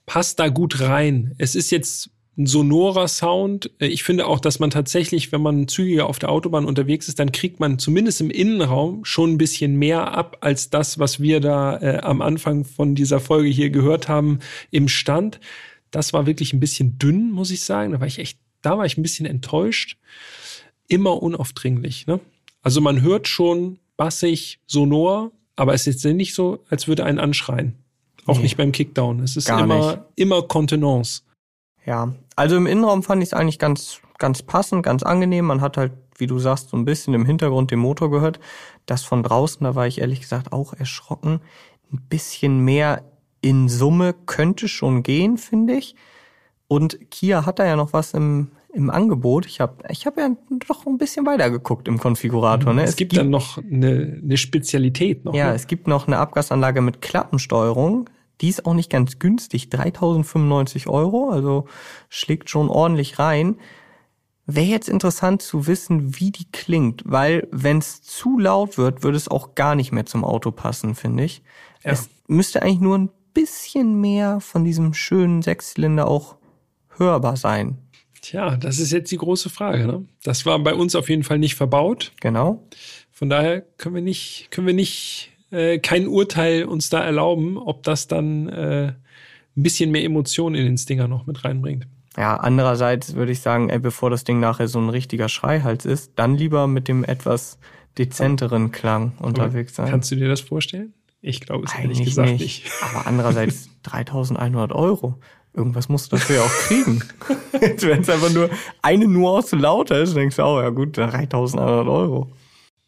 [SPEAKER 1] passt da gut rein. Es ist jetzt ein sonorer Sound. Ich finde auch, dass man tatsächlich, wenn man zügiger auf der Autobahn unterwegs ist, dann kriegt man zumindest im Innenraum schon ein bisschen mehr ab als das, was wir da äh, am Anfang von dieser Folge hier gehört haben im Stand. Das war wirklich ein bisschen dünn, muss ich sagen. Da war ich echt, da war ich ein bisschen enttäuscht. Immer unaufdringlich. Ne? Also man hört schon bassig, sonor, aber es ist nicht so, als würde einen anschreien. Auch nee, nicht beim Kickdown. Es ist immer, nicht. immer Kontenance.
[SPEAKER 2] Ja, also im Innenraum fand ich es eigentlich ganz, ganz passend, ganz angenehm. Man hat halt, wie du sagst, so ein bisschen im Hintergrund den Motor gehört. Das von draußen, da war ich ehrlich gesagt auch erschrocken. Ein bisschen mehr in Summe könnte schon gehen, finde ich. Und Kia hat da ja noch was im, im Angebot. Ich habe ich hab ja doch ein bisschen weiter geguckt im Konfigurator. Ne?
[SPEAKER 1] Es, es gibt, gibt dann noch eine, eine Spezialität noch.
[SPEAKER 2] Ja,
[SPEAKER 1] ne?
[SPEAKER 2] es gibt noch eine Abgasanlage mit Klappensteuerung. Die ist auch nicht ganz günstig, 3095 Euro, also schlägt schon ordentlich rein. Wäre jetzt interessant zu wissen, wie die klingt, weil wenn es zu laut wird, würde es auch gar nicht mehr zum Auto passen, finde ich. Ja. Es müsste eigentlich nur ein bisschen mehr von diesem schönen Sechszylinder auch hörbar sein.
[SPEAKER 1] Tja, das ist jetzt die große Frage. Ne? Das war bei uns auf jeden Fall nicht verbaut.
[SPEAKER 2] Genau.
[SPEAKER 1] Von daher können wir nicht, können wir nicht äh, kein Urteil uns da erlauben, ob das dann äh, ein bisschen mehr Emotionen in den Stinger noch mit reinbringt.
[SPEAKER 2] Ja, andererseits würde ich sagen, ey, bevor das Ding nachher so ein richtiger Schreihals ist, dann lieber mit dem etwas dezenteren Klang unterwegs sein.
[SPEAKER 1] Kannst du dir das vorstellen? Ich glaube es Eigentlich ehrlich gesagt nicht. nicht.
[SPEAKER 2] Aber andererseits 3100 Euro. Irgendwas musst du dafür ja auch kriegen. Wenn es einfach nur eine Nuance lauter ist, denkst du, oh ja gut, 3100 Euro.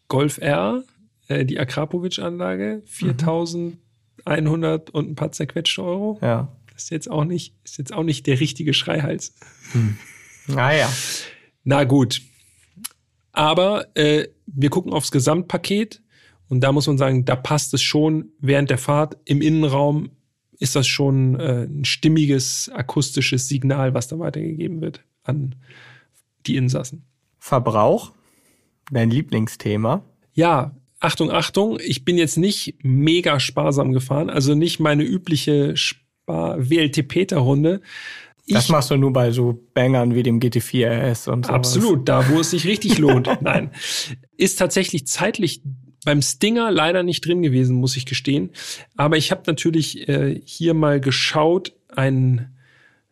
[SPEAKER 1] Golf R äh, die Akrapovic-Anlage, 4100 mhm. und ein paar zerquetschte Euro.
[SPEAKER 2] Ja.
[SPEAKER 1] Das ist jetzt auch nicht, ist jetzt auch nicht der richtige Schreihals.
[SPEAKER 2] Hm. Naja.
[SPEAKER 1] Na gut. Aber äh, wir gucken aufs Gesamtpaket und da muss man sagen, da passt es schon während der Fahrt im Innenraum ist das schon äh, ein stimmiges akustisches Signal, was da weitergegeben wird an die Insassen.
[SPEAKER 2] Verbrauch, dein Lieblingsthema.
[SPEAKER 1] Ja, Achtung, Achtung, ich bin jetzt nicht mega sparsam gefahren, also nicht meine übliche WLTP-Runde.
[SPEAKER 2] Das machst du nur bei so Bangern wie dem GT4 RS und so.
[SPEAKER 1] Absolut, da wo es sich richtig lohnt. Nein. Ist tatsächlich zeitlich beim Stinger leider nicht drin gewesen, muss ich gestehen. Aber ich habe natürlich äh, hier mal geschaut, ein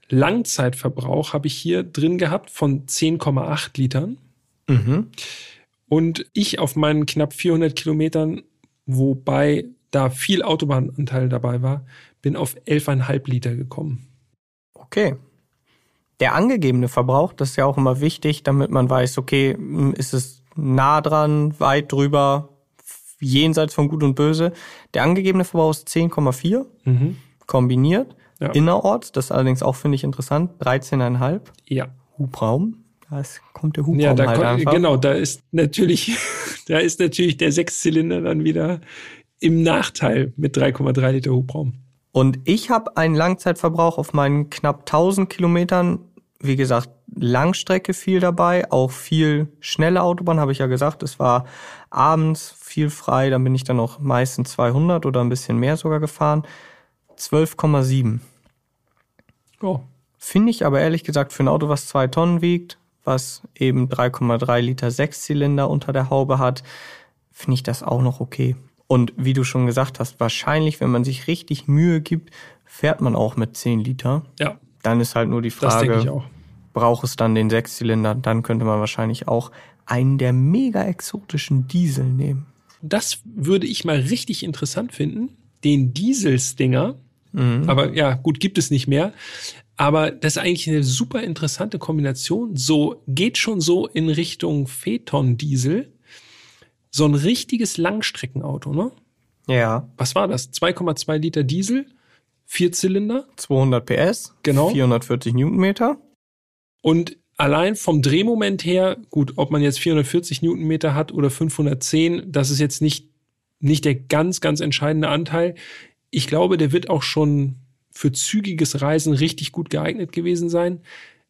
[SPEAKER 1] Langzeitverbrauch habe ich hier drin gehabt von 10,8 Litern.
[SPEAKER 2] Mhm.
[SPEAKER 1] Und ich auf meinen knapp 400 Kilometern, wobei da viel Autobahnanteil dabei war, bin auf 11,5 Liter gekommen.
[SPEAKER 2] Okay. Der angegebene Verbrauch, das ist ja auch immer wichtig, damit man weiß, okay, hm, ist es nah dran, weit drüber, jenseits von Gut und Böse. Der angegebene Verbrauch ist 10,4 mhm. kombiniert. Ja. Innerorts, das allerdings auch, finde ich, interessant, 13,5.
[SPEAKER 1] Ja.
[SPEAKER 2] Hubraum da kommt der Hubraum
[SPEAKER 1] ja, da
[SPEAKER 2] halt
[SPEAKER 1] kommt,
[SPEAKER 2] einfach.
[SPEAKER 1] Genau, da ist natürlich, da ist natürlich der Sechszylinder dann wieder im Nachteil mit 3,3 Liter Hubraum.
[SPEAKER 2] Und ich habe einen Langzeitverbrauch auf meinen knapp 1000 Kilometern. Wie gesagt, Langstrecke viel dabei, auch viel schnelle Autobahn, habe ich ja gesagt. Es war abends viel frei, dann bin ich dann auch meistens 200 oder ein bisschen mehr sogar gefahren. 12,7. Oh. Finde ich aber ehrlich gesagt für ein Auto, was zwei Tonnen wiegt, was eben 3,3 Liter Sechszylinder unter der Haube hat, finde ich das auch noch okay. Und wie du schon gesagt hast, wahrscheinlich, wenn man sich richtig Mühe gibt, fährt man auch mit 10 Liter.
[SPEAKER 1] Ja.
[SPEAKER 2] Dann ist halt nur die Frage,
[SPEAKER 1] auch.
[SPEAKER 2] braucht es dann den Sechszylinder? Dann könnte man wahrscheinlich auch einen der mega exotischen Diesel nehmen.
[SPEAKER 1] Das würde ich mal richtig interessant finden. Den Diesel-Stinger. Aber ja, gut, gibt es nicht mehr. Aber das ist eigentlich eine super interessante Kombination. So geht schon so in Richtung Phaeton-Diesel. So ein richtiges Langstreckenauto, ne?
[SPEAKER 2] Ja,
[SPEAKER 1] Was war das? 2,2 Liter Diesel, Vierzylinder
[SPEAKER 2] 200 PS,
[SPEAKER 1] Genau.
[SPEAKER 2] 440 Newtonmeter.
[SPEAKER 1] und allein vom Drehmoment her, gut, ob man jetzt 440 Newtonmeter hat oder 510, das ist jetzt nicht, nicht der ganz, ganz entscheidende Anteil. Ich glaube, der wird auch schon für zügiges Reisen richtig gut geeignet gewesen sein.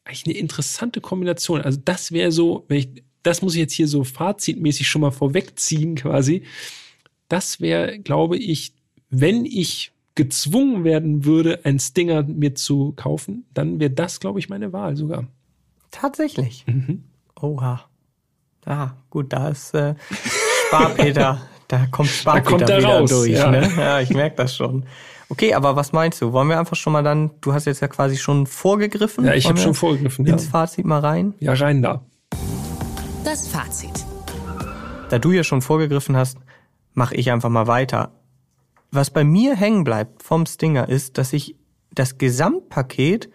[SPEAKER 1] Eigentlich eine interessante Kombination. Also das wäre so, wenn ich, das muss ich jetzt hier so fazitmäßig schon mal vorwegziehen quasi. Das wäre, glaube ich, wenn ich gezwungen werden würde, ein Stinger mir zu kaufen, dann wäre das, glaube ich, meine Wahl sogar.
[SPEAKER 2] Tatsächlich.
[SPEAKER 1] Mhm.
[SPEAKER 2] Oha. Ah, gut, da ist äh, Sparpeter. da kommt Sparpeter
[SPEAKER 1] kommt er
[SPEAKER 2] wieder
[SPEAKER 1] raus,
[SPEAKER 2] durch.
[SPEAKER 1] ja.
[SPEAKER 2] Ne? ja, ich merke das schon. Okay, aber was meinst du? Wollen wir einfach schon mal dann, du hast jetzt ja quasi schon vorgegriffen.
[SPEAKER 1] Ja, ich habe schon vorgegriffen. Ja.
[SPEAKER 2] Ins Fazit mal rein.
[SPEAKER 1] ja, rein da.
[SPEAKER 3] Das Fazit.
[SPEAKER 2] Da du ja schon vorgegriffen hast, mache ich einfach mal weiter. Was bei mir hängen bleibt vom Stinger ist, dass ich das Gesamtpaket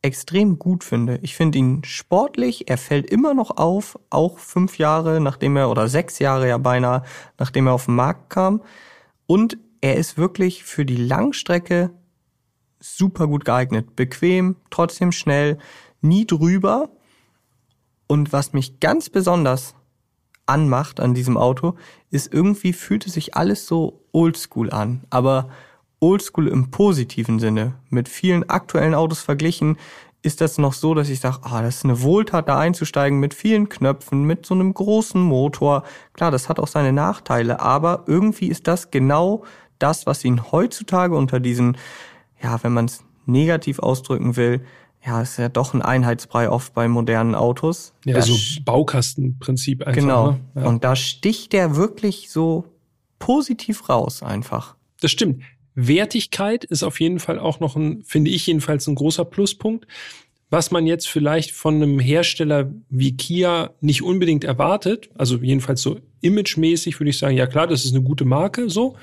[SPEAKER 2] extrem gut finde. Ich finde ihn sportlich, er fällt immer noch auf, auch fünf Jahre nachdem er, oder sechs Jahre ja beinahe, nachdem er auf den Markt kam. Und er ist wirklich für die Langstrecke super gut geeignet. Bequem, trotzdem schnell, nie drüber. Und was mich ganz besonders anmacht an diesem Auto, ist irgendwie fühlt es sich alles so oldschool an. Aber oldschool im positiven Sinne. Mit vielen aktuellen Autos verglichen ist das noch so, dass ich sage, ah, das ist eine Wohltat, da einzusteigen mit vielen Knöpfen, mit so einem großen Motor. Klar, das hat auch seine Nachteile, aber irgendwie ist das genau das, was ihn heutzutage unter diesen, ja, wenn man es negativ ausdrücken will, ja, ist ja doch ein Einheitsbrei oft bei modernen Autos.
[SPEAKER 1] Ja, so
[SPEAKER 2] sch-
[SPEAKER 1] Baukastenprinzip einfach.
[SPEAKER 2] Genau.
[SPEAKER 1] Ne? Ja.
[SPEAKER 2] Und da sticht der wirklich so positiv raus einfach.
[SPEAKER 1] Das stimmt. Wertigkeit ist auf jeden Fall auch noch ein, finde ich jedenfalls ein großer Pluspunkt, was man jetzt vielleicht von einem Hersteller wie Kia nicht unbedingt erwartet. Also jedenfalls so imagemäßig würde ich sagen, ja klar, das ist eine gute Marke, so.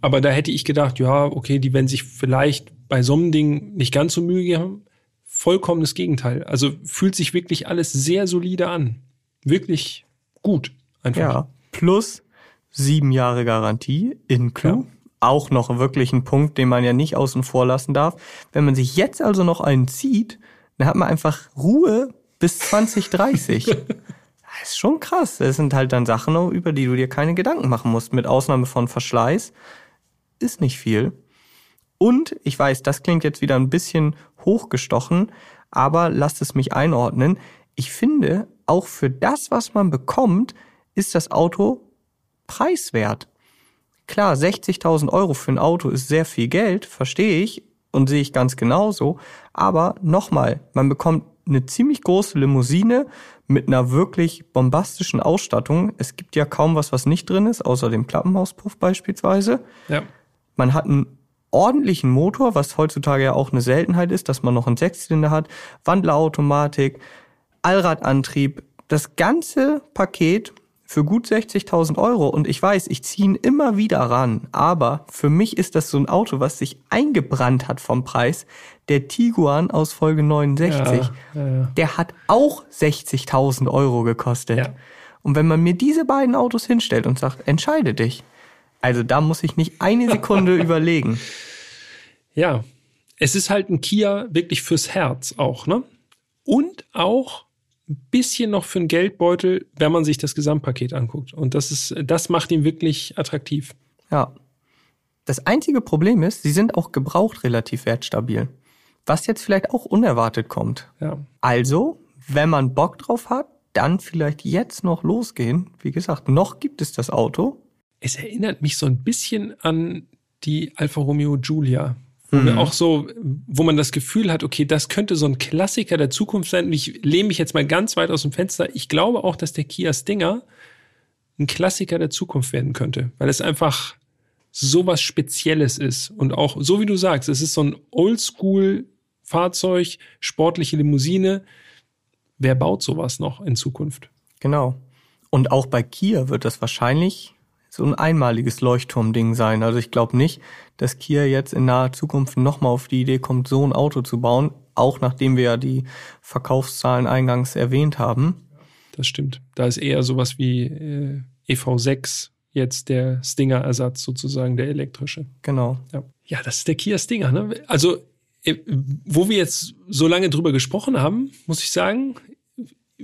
[SPEAKER 1] Aber da hätte ich gedacht, ja, okay, die werden sich vielleicht bei so einem Ding nicht ganz so Mühe geben. Vollkommenes Gegenteil. Also fühlt sich wirklich alles sehr solide an. Wirklich gut. Einfach.
[SPEAKER 2] Ja. Plus sieben Jahre Garantie in Clou.
[SPEAKER 1] Ja.
[SPEAKER 2] Auch noch wirklich ein Punkt, den man ja nicht außen vor lassen darf. Wenn man sich jetzt also noch einen zieht, dann hat man einfach Ruhe bis 2030. das ist schon krass. Das sind halt dann Sachen, über die du dir keine Gedanken machen musst. Mit Ausnahme von Verschleiß ist nicht viel. Und ich weiß, das klingt jetzt wieder ein bisschen hochgestochen, aber lasst es mich einordnen. Ich finde, auch für das, was man bekommt, ist das Auto preiswert. Klar, 60.000 Euro für ein Auto ist sehr viel Geld, verstehe ich und sehe ich ganz genauso. Aber nochmal, man bekommt eine ziemlich große Limousine mit einer wirklich bombastischen Ausstattung. Es gibt ja kaum was, was nicht drin ist, außer dem Klappenhauspuff beispielsweise.
[SPEAKER 1] Ja.
[SPEAKER 2] Man hat einen ordentlichen Motor, was heutzutage ja auch eine Seltenheit ist, dass man noch einen Sechszylinder hat, Wandlerautomatik, Allradantrieb, das ganze Paket für gut 60.000 Euro. Und ich weiß, ich ziehe ihn immer wieder ran, aber für mich ist das so ein Auto, was sich eingebrannt hat vom Preis. Der Tiguan aus Folge 69,
[SPEAKER 1] Ja, ja, ja.
[SPEAKER 2] der hat auch 60.000 Euro gekostet. Und wenn man mir diese beiden Autos hinstellt und sagt, entscheide dich, also da muss ich nicht eine Sekunde überlegen.
[SPEAKER 1] Ja, es ist halt ein Kia wirklich fürs Herz auch, ne? Und auch ein bisschen noch für den Geldbeutel, wenn man sich das Gesamtpaket anguckt. Und das ist, das macht ihn wirklich attraktiv.
[SPEAKER 2] Ja. Das einzige Problem ist, sie sind auch gebraucht relativ wertstabil. Was jetzt vielleicht auch unerwartet kommt.
[SPEAKER 1] Ja.
[SPEAKER 2] Also, wenn man Bock drauf hat, dann vielleicht jetzt noch losgehen. Wie gesagt, noch gibt es das Auto.
[SPEAKER 1] Es erinnert mich so ein bisschen an die Alfa Romeo Giulia. Wo wir auch so, wo man das Gefühl hat, okay, das könnte so ein Klassiker der Zukunft sein. Und ich lehne mich jetzt mal ganz weit aus dem Fenster. Ich glaube auch, dass der Kia Stinger ein Klassiker der Zukunft werden könnte, weil es einfach so was Spezielles ist. Und auch, so wie du sagst, es ist so ein Oldschool Fahrzeug, sportliche Limousine. Wer baut sowas noch in Zukunft?
[SPEAKER 2] Genau. Und auch bei Kia wird das wahrscheinlich so ein einmaliges Leuchtturmding sein. Also ich glaube nicht, dass Kia jetzt in naher Zukunft nochmal auf die Idee kommt, so ein Auto zu bauen, auch nachdem wir ja die Verkaufszahlen eingangs erwähnt haben.
[SPEAKER 1] Das stimmt. Da ist eher sowas wie äh, EV6 jetzt der Stinger-Ersatz sozusagen, der elektrische.
[SPEAKER 2] Genau.
[SPEAKER 1] Ja. ja, das ist der Kia Stinger. Ne? Also, äh, wo wir jetzt so lange drüber gesprochen haben, muss ich sagen,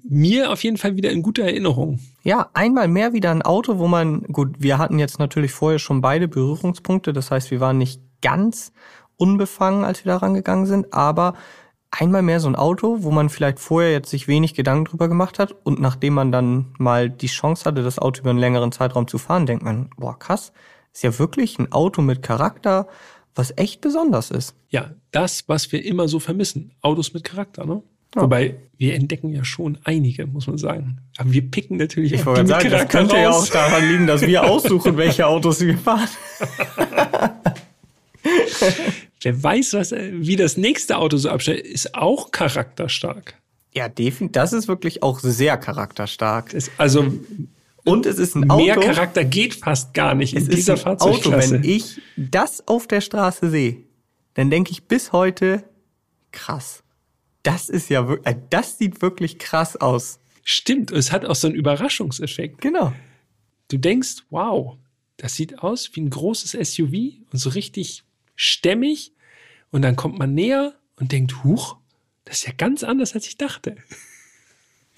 [SPEAKER 1] mir auf jeden Fall wieder in guter Erinnerung.
[SPEAKER 2] Ja, einmal mehr wieder ein Auto, wo man, gut, wir hatten jetzt natürlich vorher schon beide Berührungspunkte, das heißt, wir waren nicht ganz unbefangen, als wir da rangegangen sind, aber einmal mehr so ein Auto, wo man vielleicht vorher jetzt sich wenig Gedanken drüber gemacht hat und nachdem man dann mal die Chance hatte, das Auto über einen längeren Zeitraum zu fahren, denkt man, boah, krass, ist ja wirklich ein Auto mit Charakter, was echt besonders ist.
[SPEAKER 1] Ja, das, was wir immer so vermissen. Autos mit Charakter, ne? Ja. Wobei, wir entdecken ja schon einige, muss man sagen. Aber wir picken natürlich
[SPEAKER 2] ich auch die sagen, Das könnte raus. ja auch daran liegen, dass wir aussuchen, welche Autos wir fahren.
[SPEAKER 1] Wer weiß, was, wie das nächste Auto so abstellt, ist auch charakterstark.
[SPEAKER 2] Ja, definitiv. Das ist wirklich auch sehr charakterstark.
[SPEAKER 1] Ist also
[SPEAKER 2] und es ist ein Auto.
[SPEAKER 1] Mehr Charakter geht fast gar nicht
[SPEAKER 2] in dieser Fahrzeugklasse. Auto, wenn ich das auf der Straße sehe, dann denke ich bis heute krass. Das ist ja wirklich, äh, das sieht wirklich krass aus.
[SPEAKER 1] Stimmt, es hat auch so einen Überraschungseffekt.
[SPEAKER 2] Genau.
[SPEAKER 1] Du denkst, wow, das sieht aus wie ein großes SUV und so richtig stämmig. Und dann kommt man näher und denkt, huch, das ist ja ganz anders, als ich dachte.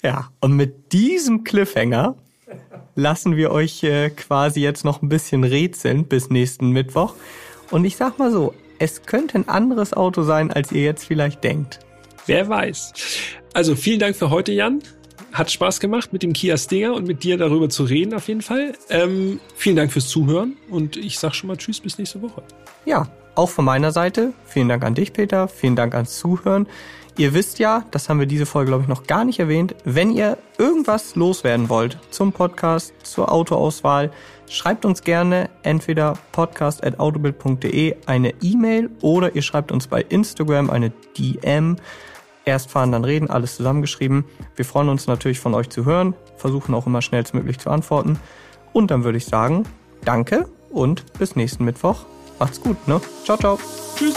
[SPEAKER 2] Ja, und mit diesem Cliffhanger lassen wir euch äh, quasi jetzt noch ein bisschen rätseln bis nächsten Mittwoch. Und ich sag mal so, es könnte ein anderes Auto sein, als ihr jetzt vielleicht denkt.
[SPEAKER 1] Wer weiß. Also vielen Dank für heute, Jan. Hat Spaß gemacht, mit dem Kia Stinger und mit dir darüber zu reden, auf jeden Fall. Ähm, vielen Dank fürs Zuhören und ich sag schon mal Tschüss bis nächste Woche.
[SPEAKER 2] Ja, auch von meiner Seite. Vielen Dank an dich, Peter. Vielen Dank ans Zuhören. Ihr wisst ja, das haben wir diese Folge, glaube ich, noch gar nicht erwähnt, wenn ihr irgendwas loswerden wollt zum Podcast, zur Autoauswahl, schreibt uns gerne entweder podcast.autobild.de eine E-Mail oder ihr schreibt uns bei Instagram eine DM. Erst fahren, dann reden, alles zusammengeschrieben. Wir freuen uns natürlich von euch zu hören, versuchen auch immer schnellstmöglich zu antworten. Und dann würde ich sagen, danke und bis nächsten Mittwoch. Macht's gut, ne? Ciao, ciao. Tschüss.